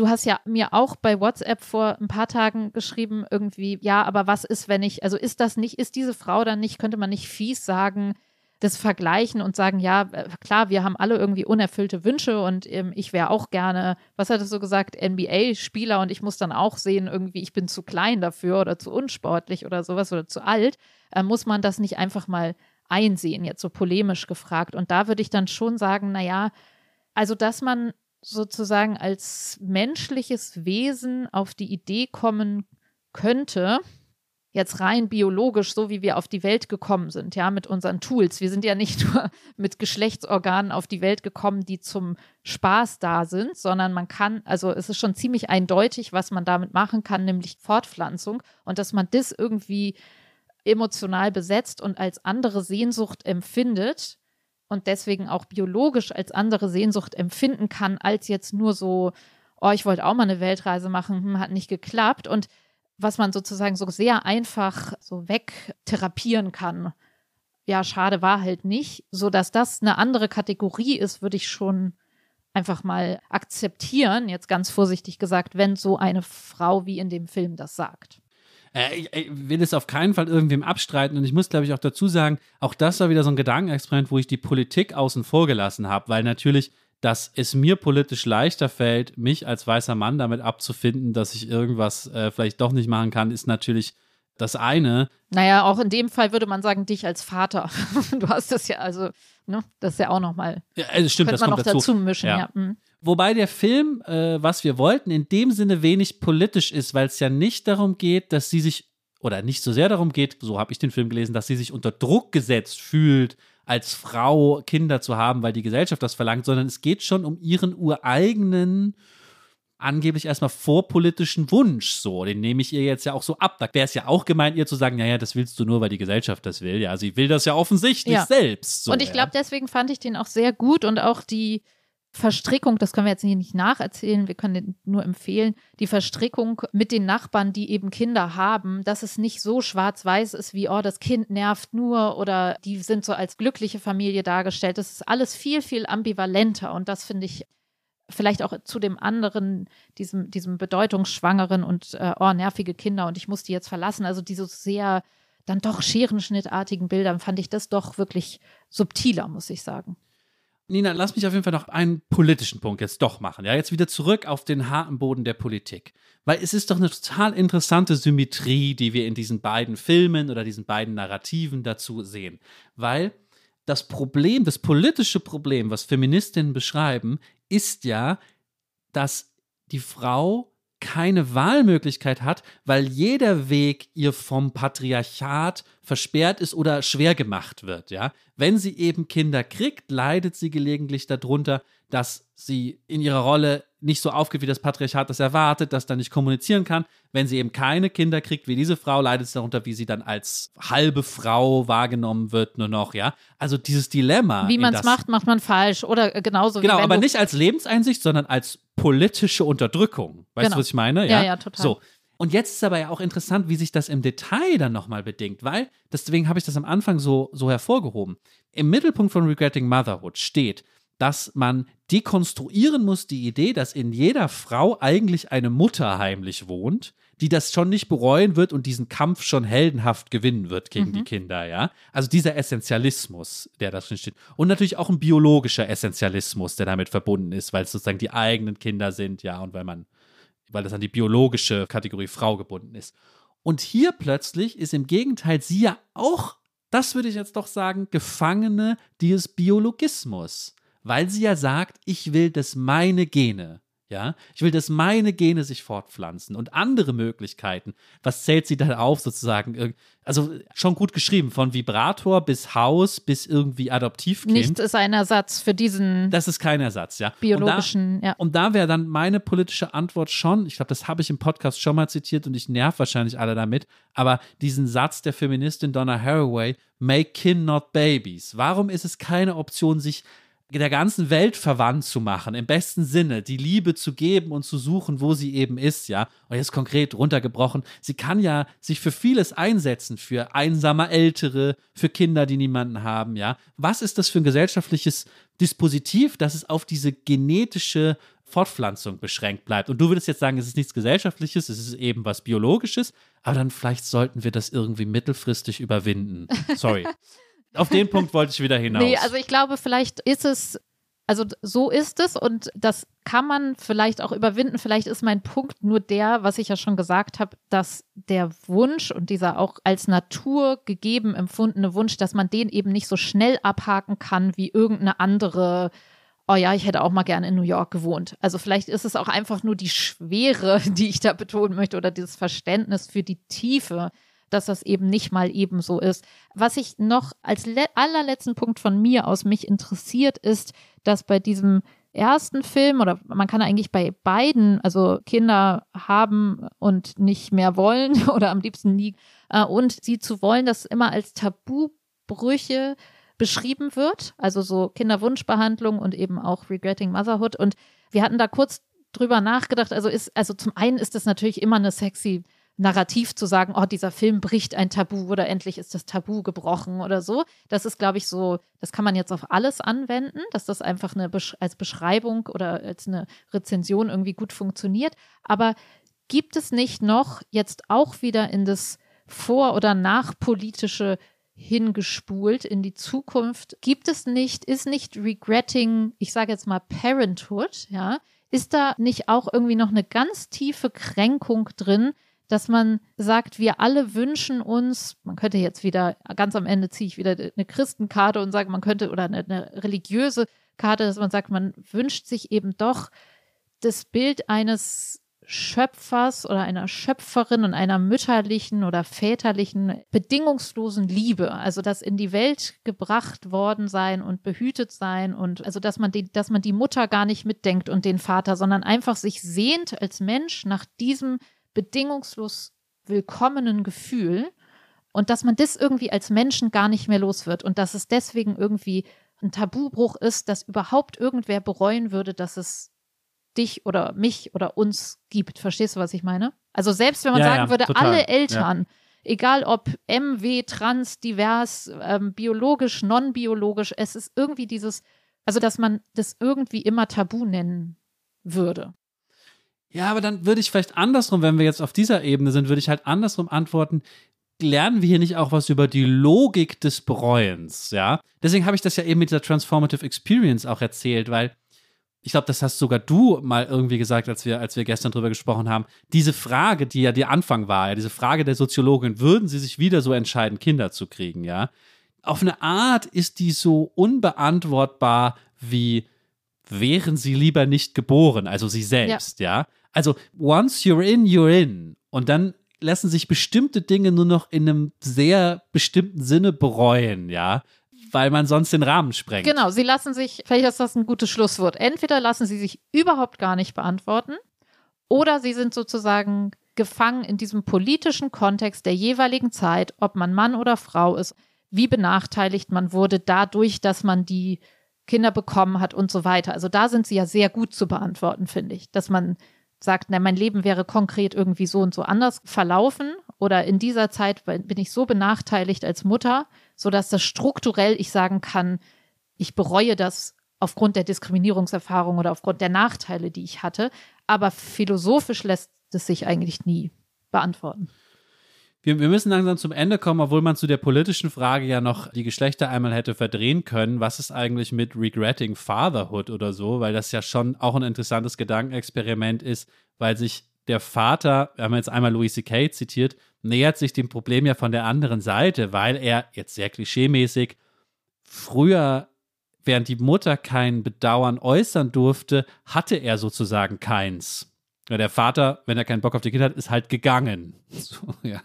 Du hast ja mir auch bei WhatsApp vor ein paar Tagen geschrieben, irgendwie, ja, aber was ist, wenn ich, also ist das nicht, ist diese Frau dann nicht, könnte man nicht fies sagen, das vergleichen und sagen, ja, äh, klar, wir haben alle irgendwie unerfüllte Wünsche und ähm, ich wäre auch gerne, was hat es so gesagt, NBA-Spieler und ich muss dann auch sehen, irgendwie, ich bin zu klein dafür oder zu unsportlich oder sowas oder zu alt. Äh, muss man das nicht einfach mal einsehen, jetzt so polemisch gefragt. Und da würde ich dann schon sagen, naja, also dass man sozusagen als menschliches Wesen auf die Idee kommen könnte, jetzt rein biologisch, so wie wir auf die Welt gekommen sind, ja, mit unseren Tools. Wir sind ja nicht [laughs] nur mit Geschlechtsorganen auf die Welt gekommen, die zum Spaß da sind, sondern man kann, also es ist schon ziemlich eindeutig, was man damit machen kann, nämlich Fortpflanzung und dass man das irgendwie emotional besetzt und als andere Sehnsucht empfindet, und deswegen auch biologisch als andere Sehnsucht empfinden kann, als jetzt nur so, oh, ich wollte auch mal eine Weltreise machen, hm, hat nicht geklappt. Und was man sozusagen so sehr einfach so wegtherapieren kann. Ja, schade war halt nicht. So dass das eine andere Kategorie ist, würde ich schon einfach mal akzeptieren, jetzt ganz vorsichtig gesagt, wenn so eine Frau wie in dem Film das sagt. Äh, ich, ich will es auf keinen Fall irgendwem abstreiten und ich muss, glaube ich, auch dazu sagen, auch das war wieder so ein Gedankenexperiment, wo ich die Politik außen vor gelassen habe, weil natürlich, dass es mir politisch leichter fällt, mich als weißer Mann damit abzufinden, dass ich irgendwas äh, vielleicht doch nicht machen kann, ist natürlich das eine. Naja, auch in dem Fall würde man sagen, dich als Vater. [laughs] Du hast das ja, also, ne, das ist ja auch nochmal. Ja, also stimmt, könnte das man kommt noch dazu. dazu mischen, Ja. ja. mhm. Wobei der Film, äh, was wir wollten, in dem Sinne wenig politisch ist, weil es ja nicht darum geht, dass sie sich, oder nicht so sehr darum geht, so habe ich den Film gelesen, dass sie sich unter Druck gesetzt fühlt, als Frau Kinder zu haben, weil die Gesellschaft das verlangt, sondern es geht schon um ihren ureigenen, angeblich erstmal vorpolitischen Wunsch. So, den nehme ich ihr jetzt ja auch so ab. Da wäre es ja auch gemeint, ihr zu sagen, naja, das willst du nur, weil die Gesellschaft das will. Ja, sie will das ja offensichtlich Ja. selbst. So, und ich ja. glaube, deswegen fand ich den auch sehr gut und auch die Verstrickung, das können wir jetzt hier nicht nacherzählen, wir können nur empfehlen, die Verstrickung mit den Nachbarn, die eben Kinder haben, dass es nicht so schwarz-weiß ist wie, oh, das Kind nervt nur oder die sind so als glückliche Familie dargestellt. Das ist alles viel, viel ambivalenter und das finde ich vielleicht auch zu dem anderen, diesem, diesem bedeutungsschwangeren und äh, oh, nervige Kinder und ich muss die jetzt verlassen. Also diese sehr dann doch scherenschnittartigen Bildern fand ich das doch wirklich subtiler, muss ich sagen. Nina, lass mich auf jeden Fall noch einen politischen Punkt jetzt doch machen. Ja, jetzt wieder zurück auf den harten Boden der Politik. Weil es ist doch eine total interessante Symmetrie, die wir in diesen beiden Filmen oder diesen beiden Narrativen dazu sehen. Weil das Problem, das politische Problem, was Feministinnen beschreiben, ist ja, dass die Frau keine Wahlmöglichkeit hat, weil jeder Weg ihr vom Patriarchat versperrt ist oder schwer gemacht wird, ja. Wenn sie eben Kinder kriegt, leidet sie gelegentlich darunter, dass sie in ihrer Rolle nicht so aufgeht, wie das Patriarchat das erwartet, dass da nicht kommunizieren kann. Wenn sie eben keine Kinder kriegt, wie diese Frau, leidet sie darunter, wie sie dann als halbe Frau wahrgenommen wird, nur noch, ja. Also dieses Dilemma. Wie man es macht, macht man falsch. Oder äh, genauso Genau, aber nicht als Lebenseinsicht, sondern als politische Unterdrückung. Weißt Genau. du, was ich meine? Ja, ja, total. So. Und jetzt ist aber ja auch interessant, wie sich das im Detail dann nochmal bedingt, weil, deswegen habe ich das am Anfang so, so hervorgehoben. Im Mittelpunkt von Regretting Motherhood steht, dass man dekonstruieren muss die Idee, dass in jeder Frau eigentlich eine Mutter heimlich wohnt, die das schon nicht bereuen wird und diesen Kampf schon heldenhaft gewinnen wird gegen die Kinder, ja. Also dieser Essentialismus, der da drin steht. Und natürlich auch ein biologischer Essentialismus, der damit verbunden ist, weil es sozusagen die eigenen Kinder sind, ja, und weil man, weil das an die biologische Kategorie Frau gebunden ist. Und hier plötzlich ist im Gegenteil sie ja auch, das würde ich jetzt doch sagen, Gefangene dieses Biologismus. Weil sie ja sagt, ich will, dass meine Gene, ja, ich will, dass meine Gene sich fortpflanzen und andere Möglichkeiten. Was zählt sie dann auf, sozusagen? Also schon gut geschrieben, von Vibrator bis Haus bis irgendwie Adoptivkind. Nichts ist ein Ersatz für diesen Das ist kein Ersatz, ja. biologischen, und da, ja. Und da wäre dann meine politische Antwort schon, ich glaube, das habe ich im Podcast schon mal zitiert und ich nerv wahrscheinlich alle damit, aber diesen Satz der Feministin Donna Haraway, make kin not babies. Warum ist es keine Option, sich der ganzen Welt verwandt zu machen, im besten Sinne, die Liebe zu geben und zu suchen, wo sie eben ist, ja. Und jetzt konkret runtergebrochen, sie kann ja sich für vieles einsetzen, für einsame Ältere, für Kinder, die niemanden haben, ja. Was ist das für ein gesellschaftliches Dispositiv, dass es auf diese genetische Fortpflanzung beschränkt bleibt? Und du würdest jetzt sagen, es ist nichts Gesellschaftliches, es ist eben was Biologisches, aber dann vielleicht sollten wir das irgendwie mittelfristig überwinden. Sorry. [laughs] Auf den Punkt wollte ich wieder hinaus. Nee, also ich glaube, vielleicht ist es, also so ist es und das kann man vielleicht auch überwinden. Vielleicht ist mein Punkt nur der, was ich ja schon gesagt habe, dass der Wunsch und dieser auch als Natur gegeben empfundene Wunsch, dass man den eben nicht so schnell abhaken kann wie irgendeine andere. Oh ja, ich hätte auch mal gerne in New York gewohnt. Also vielleicht ist es auch einfach nur die Schwere, [laughs] die ich da betonen möchte oder dieses Verständnis für die Tiefe, dass das eben nicht mal eben so ist. Was ich noch als le- allerletzten Punkt von mir aus mich interessiert, ist, dass bei diesem ersten Film oder man kann eigentlich bei beiden, also Kinder haben und nicht mehr wollen [laughs] oder am liebsten nie äh, und sie zu wollen, das immer als Tabubrüche beschrieben wird, also so Kinderwunschbehandlung und eben auch Regretting Motherhood. Und wir hatten da kurz drüber nachgedacht, also ist also zum einen ist das natürlich immer eine sexy Narrativ zu sagen, oh, dieser Film bricht ein Tabu oder endlich ist das Tabu gebrochen oder so. Das ist, glaube ich, so, das kann man jetzt auf alles anwenden, dass das einfach eine Besch als Beschreibung oder als eine Rezension irgendwie gut funktioniert. Aber gibt es nicht noch jetzt auch wieder in das vor- oder nachpolitische hingespult in die Zukunft? Gibt es nicht, ist nicht Regretting, ich sage jetzt mal Parenthood, ja, ist da nicht auch irgendwie noch eine ganz tiefe Kränkung drin, dass man sagt, wir alle wünschen uns, man könnte jetzt wieder, ganz am Ende ziehe ich wieder eine Christenkarte und sage, man könnte, oder eine, eine religiöse Karte, dass man sagt, man wünscht sich eben doch das Bild eines Schöpfers oder einer Schöpferin und einer mütterlichen oder väterlichen bedingungslosen Liebe, also das in die Welt gebracht worden sein und behütet sein und also dass man die, dass man die Mutter gar nicht mitdenkt und den Vater, sondern einfach sich sehnt als Mensch nach diesem bedingungslos willkommenen Gefühl und dass man das irgendwie als Menschen gar nicht mehr los wird und dass es deswegen irgendwie ein Tabubruch ist, dass überhaupt irgendwer bereuen würde, dass es dich oder mich oder uns gibt. Verstehst du, was ich meine? Also selbst wenn man Ja, sagen ja, würde, total. alle Eltern, egal ob MW, trans, divers, ähm, biologisch, non-biologisch, es ist irgendwie dieses, also dass man das irgendwie immer tabu nennen würde. Ja, aber dann würde ich vielleicht andersrum, wenn wir jetzt auf dieser Ebene sind, würde ich halt andersrum antworten. Lernen wir hier nicht auch was über die Logik des Bereuens, ja? Deswegen habe ich das ja eben mit dieser Transformative Experience auch erzählt, weil ich glaube, das hast sogar du mal irgendwie gesagt, als wir, als wir gestern drüber gesprochen haben. Diese Frage, die ja der Anfang war, ja, diese Frage der Soziologin, würden sie sich wieder so entscheiden, Kinder zu kriegen, ja? Auf eine Art ist die so unbeantwortbar wie wären sie lieber nicht geboren, also sie selbst, ja. Also, once you're in, you're in. Und dann lassen sich bestimmte Dinge nur noch in einem sehr bestimmten Sinne bereuen, ja, weil man sonst den Rahmen sprengt. Genau, sie lassen sich, vielleicht ist das ein gutes Schlusswort, entweder lassen sie sich überhaupt gar nicht beantworten oder sie sind sozusagen gefangen in diesem politischen Kontext der jeweiligen Zeit, ob man Mann oder Frau ist, wie benachteiligt man wurde dadurch, dass man die Kinder bekommen hat und so weiter. Also da sind sie ja sehr gut zu beantworten, finde ich. Dass man sagt, na, mein Leben wäre konkret irgendwie so und so anders verlaufen oder in dieser Zeit bin ich so benachteiligt als Mutter, sodass das strukturell ich sagen kann, ich bereue das aufgrund der Diskriminierungserfahrung oder aufgrund der Nachteile, die ich hatte. Aber philosophisch lässt es sich eigentlich nie beantworten. Wir, wir, müssen langsam zum Ende kommen, obwohl man zu der politischen Frage ja noch die Geschlechter einmal hätte verdrehen können. Was ist eigentlich mit Regretting Fatherhood oder so? Weil das ja schon auch ein interessantes Gedankenexperiment ist, weil sich der Vater, wir haben jetzt einmal Louis C.K. zitiert, nähert sich dem Problem ja von der anderen Seite, weil er jetzt sehr klischeemäßig früher, während die Mutter kein Bedauern äußern durfte, hatte er sozusagen keins. Ja, der Vater, wenn er keinen Bock auf die Kinder hat, ist halt gegangen. [laughs] So, ja,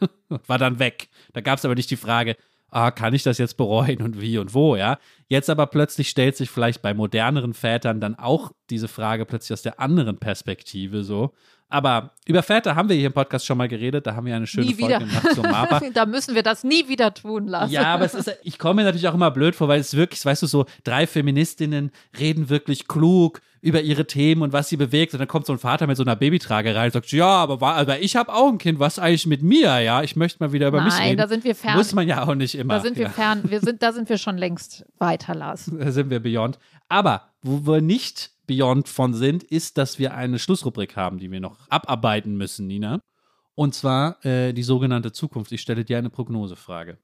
war dann weg. Da gab es aber nicht die Frage, ah, kann ich das jetzt bereuen und wie und wo, ja. Jetzt aber plötzlich stellt sich vielleicht bei moderneren Vätern dann auch diese Frage plötzlich aus der anderen Perspektive so. Aber über Väter haben wir hier im Podcast schon mal geredet. Da haben wir eine schöne nie Folge gemacht zum Mapa. [laughs] da müssen wir das nie wieder tun lassen. Ja, aber es ist, ich komme mir natürlich auch immer blöd vor, weil es wirklich, weißt du, so drei Feministinnen reden wirklich klug über ihre Themen und was sie bewegt. Und dann kommt so ein Vater mit so einer Babytrage rein und sagt, ja, aber, aber ich habe auch ein Kind, was eigentlich mit mir, ja? Ich möchte mal wieder über Nein, mich reden. da sind wir fern. Muss man ja auch nicht immer. Da sind wir ja. fern. Wir sind, da sind wir schon längst weiter, Lars. [laughs] Da sind wir beyond. Aber wo wir nicht beyond von sind, ist, dass wir eine Schlussrubrik haben, die wir noch abarbeiten müssen, Nina. Und zwar äh, die sogenannte Zukunft. Ich stelle dir eine Prognosefrage.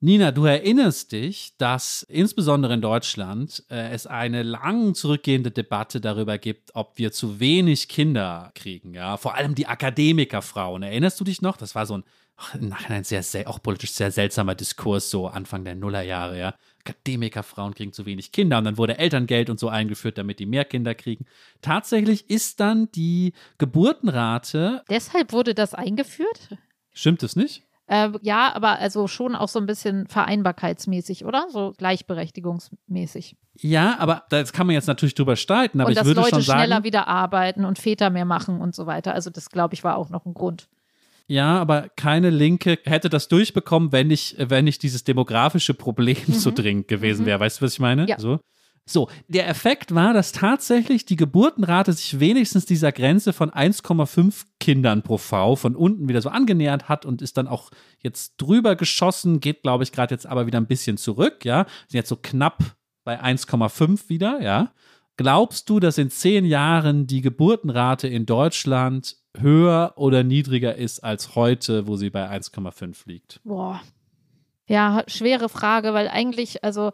Nina, du erinnerst dich, dass insbesondere in Deutschland äh, es eine lang zurückgehende Debatte darüber gibt, ob wir zu wenig Kinder kriegen, ja, vor allem die Akademikerfrauen. Erinnerst du dich noch? Das war so ein ach, im sehr, sehr, auch politisch sehr seltsamer Diskurs, so Anfang der Nullerjahre, ja. Akademikerfrauen kriegen zu wenig Kinder und dann wurde Elterngeld und so eingeführt, damit die mehr Kinder kriegen. Tatsächlich ist dann die Geburtenrate. Deshalb wurde das eingeführt? Stimmt es nicht? Äh, ja, aber also schon auch so ein bisschen vereinbarkeitsmäßig, oder? So gleichberechtigungsmäßig. Ja, aber das kann man jetzt natürlich drüber streiten. Aber und ich dass würde Leute schon sagen, schneller wieder arbeiten und Väter mehr machen und so weiter. Also das, glaube ich, war auch noch ein Grund. Ja, aber keine Linke hätte das durchbekommen, wenn nicht, wenn nicht dieses demografische Problem [laughs] mhm. so dringend gewesen wäre. Weißt du, was ich meine? Ja. So. So, der Effekt war, dass tatsächlich die Geburtenrate sich wenigstens dieser Grenze von 1,5 Kindern pro Frau von unten wieder so angenähert hat und ist dann auch jetzt drüber geschossen, geht, glaube ich, gerade jetzt aber wieder ein bisschen zurück, ja. Sind jetzt so knapp bei 1,5 wieder, ja. Glaubst du, dass in zehn Jahren die Geburtenrate in Deutschland höher oder niedriger ist als heute, wo sie bei 1,5 liegt? Boah. Ja, schwere Frage, weil eigentlich, also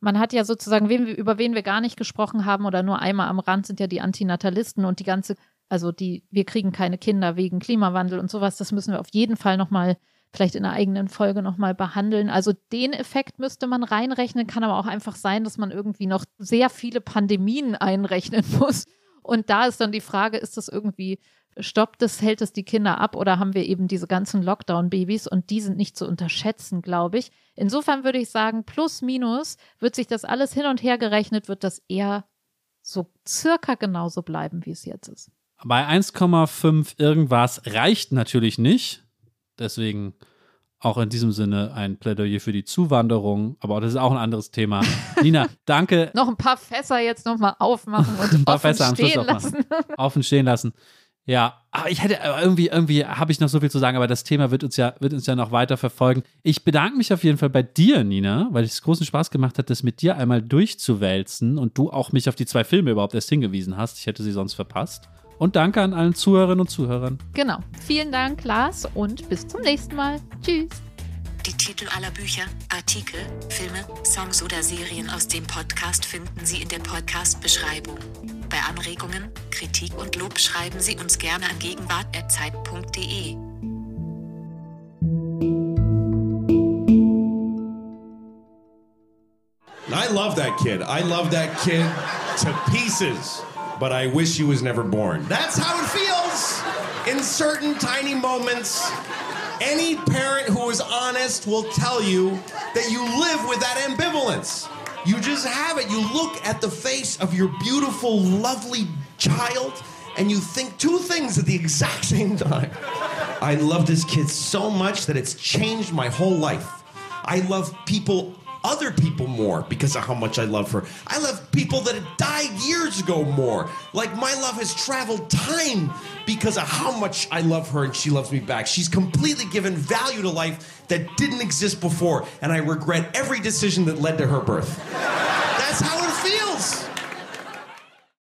man hat ja sozusagen, wen, über wen wir gar nicht gesprochen haben oder nur einmal am Rand sind ja die Antinatalisten und die ganze, also die, wir kriegen keine Kinder wegen Klimawandel und sowas, das müssen wir auf jeden Fall nochmal vielleicht in einer eigenen Folge nochmal behandeln. Also den Effekt müsste man reinrechnen, kann aber auch einfach sein, dass man irgendwie noch sehr viele Pandemien einrechnen [laughs] muss. Und da ist dann die Frage, ist das irgendwie stoppt es, hält es die Kinder ab oder haben wir eben diese ganzen Lockdown-Babys und die sind nicht zu unterschätzen, glaube ich. Insofern würde ich sagen, plus minus wird sich das alles hin und her gerechnet, wird das eher so circa genauso bleiben, wie es jetzt ist. Bei 1,5 irgendwas reicht natürlich nicht. Deswegen auch in diesem Sinne ein Plädoyer für die Zuwanderung, aber das ist auch ein anderes Thema. [laughs] Nina, danke. noch ein paar Fässer jetzt nochmal aufmachen und ein paar Fässer am Schluss lassen. Offen stehen lassen. Ja, aber ich hätte aber irgendwie, irgendwie habe ich noch so viel zu sagen, aber das Thema wird uns ja, wird uns ja noch weiter verfolgen. Ich bedanke mich auf jeden Fall bei dir, Nina, weil es großen Spaß gemacht hat, das mit dir einmal durchzuwälzen und du auch mich auf die zwei Filme überhaupt erst hingewiesen hast. Ich hätte sie sonst verpasst. Und danke an allen Zuhörerinnen und Zuhörern. Genau. Vielen Dank, Lars, und bis zum nächsten Mal. Tschüss. Die Titel aller Bücher, Artikel, Filme, Songs oder Serien aus dem Podcast finden Sie in der Podcast-Beschreibung. Bei Anregungen, Kritik und Lob schreiben Sie uns gerne an gegenwart.zeit.de. I love that kid. I love that kid to pieces, but I wish he was never born. That's how it feels in certain tiny moments. Any parent who is honest will tell you that you live with that ambivalence. You just have it. You look at the face of your beautiful, lovely child, and you think two things at the exact [laughs] same time. I love this kid so much that it's changed my whole life. I love people, other people more because of how much I love her. I love people that have died years ago more. Like my love has traveled time because of how much I love her and she loves me back. She's completely given value to life that didn't exist before, and I regret every decision that led to her birth. That's how it feels.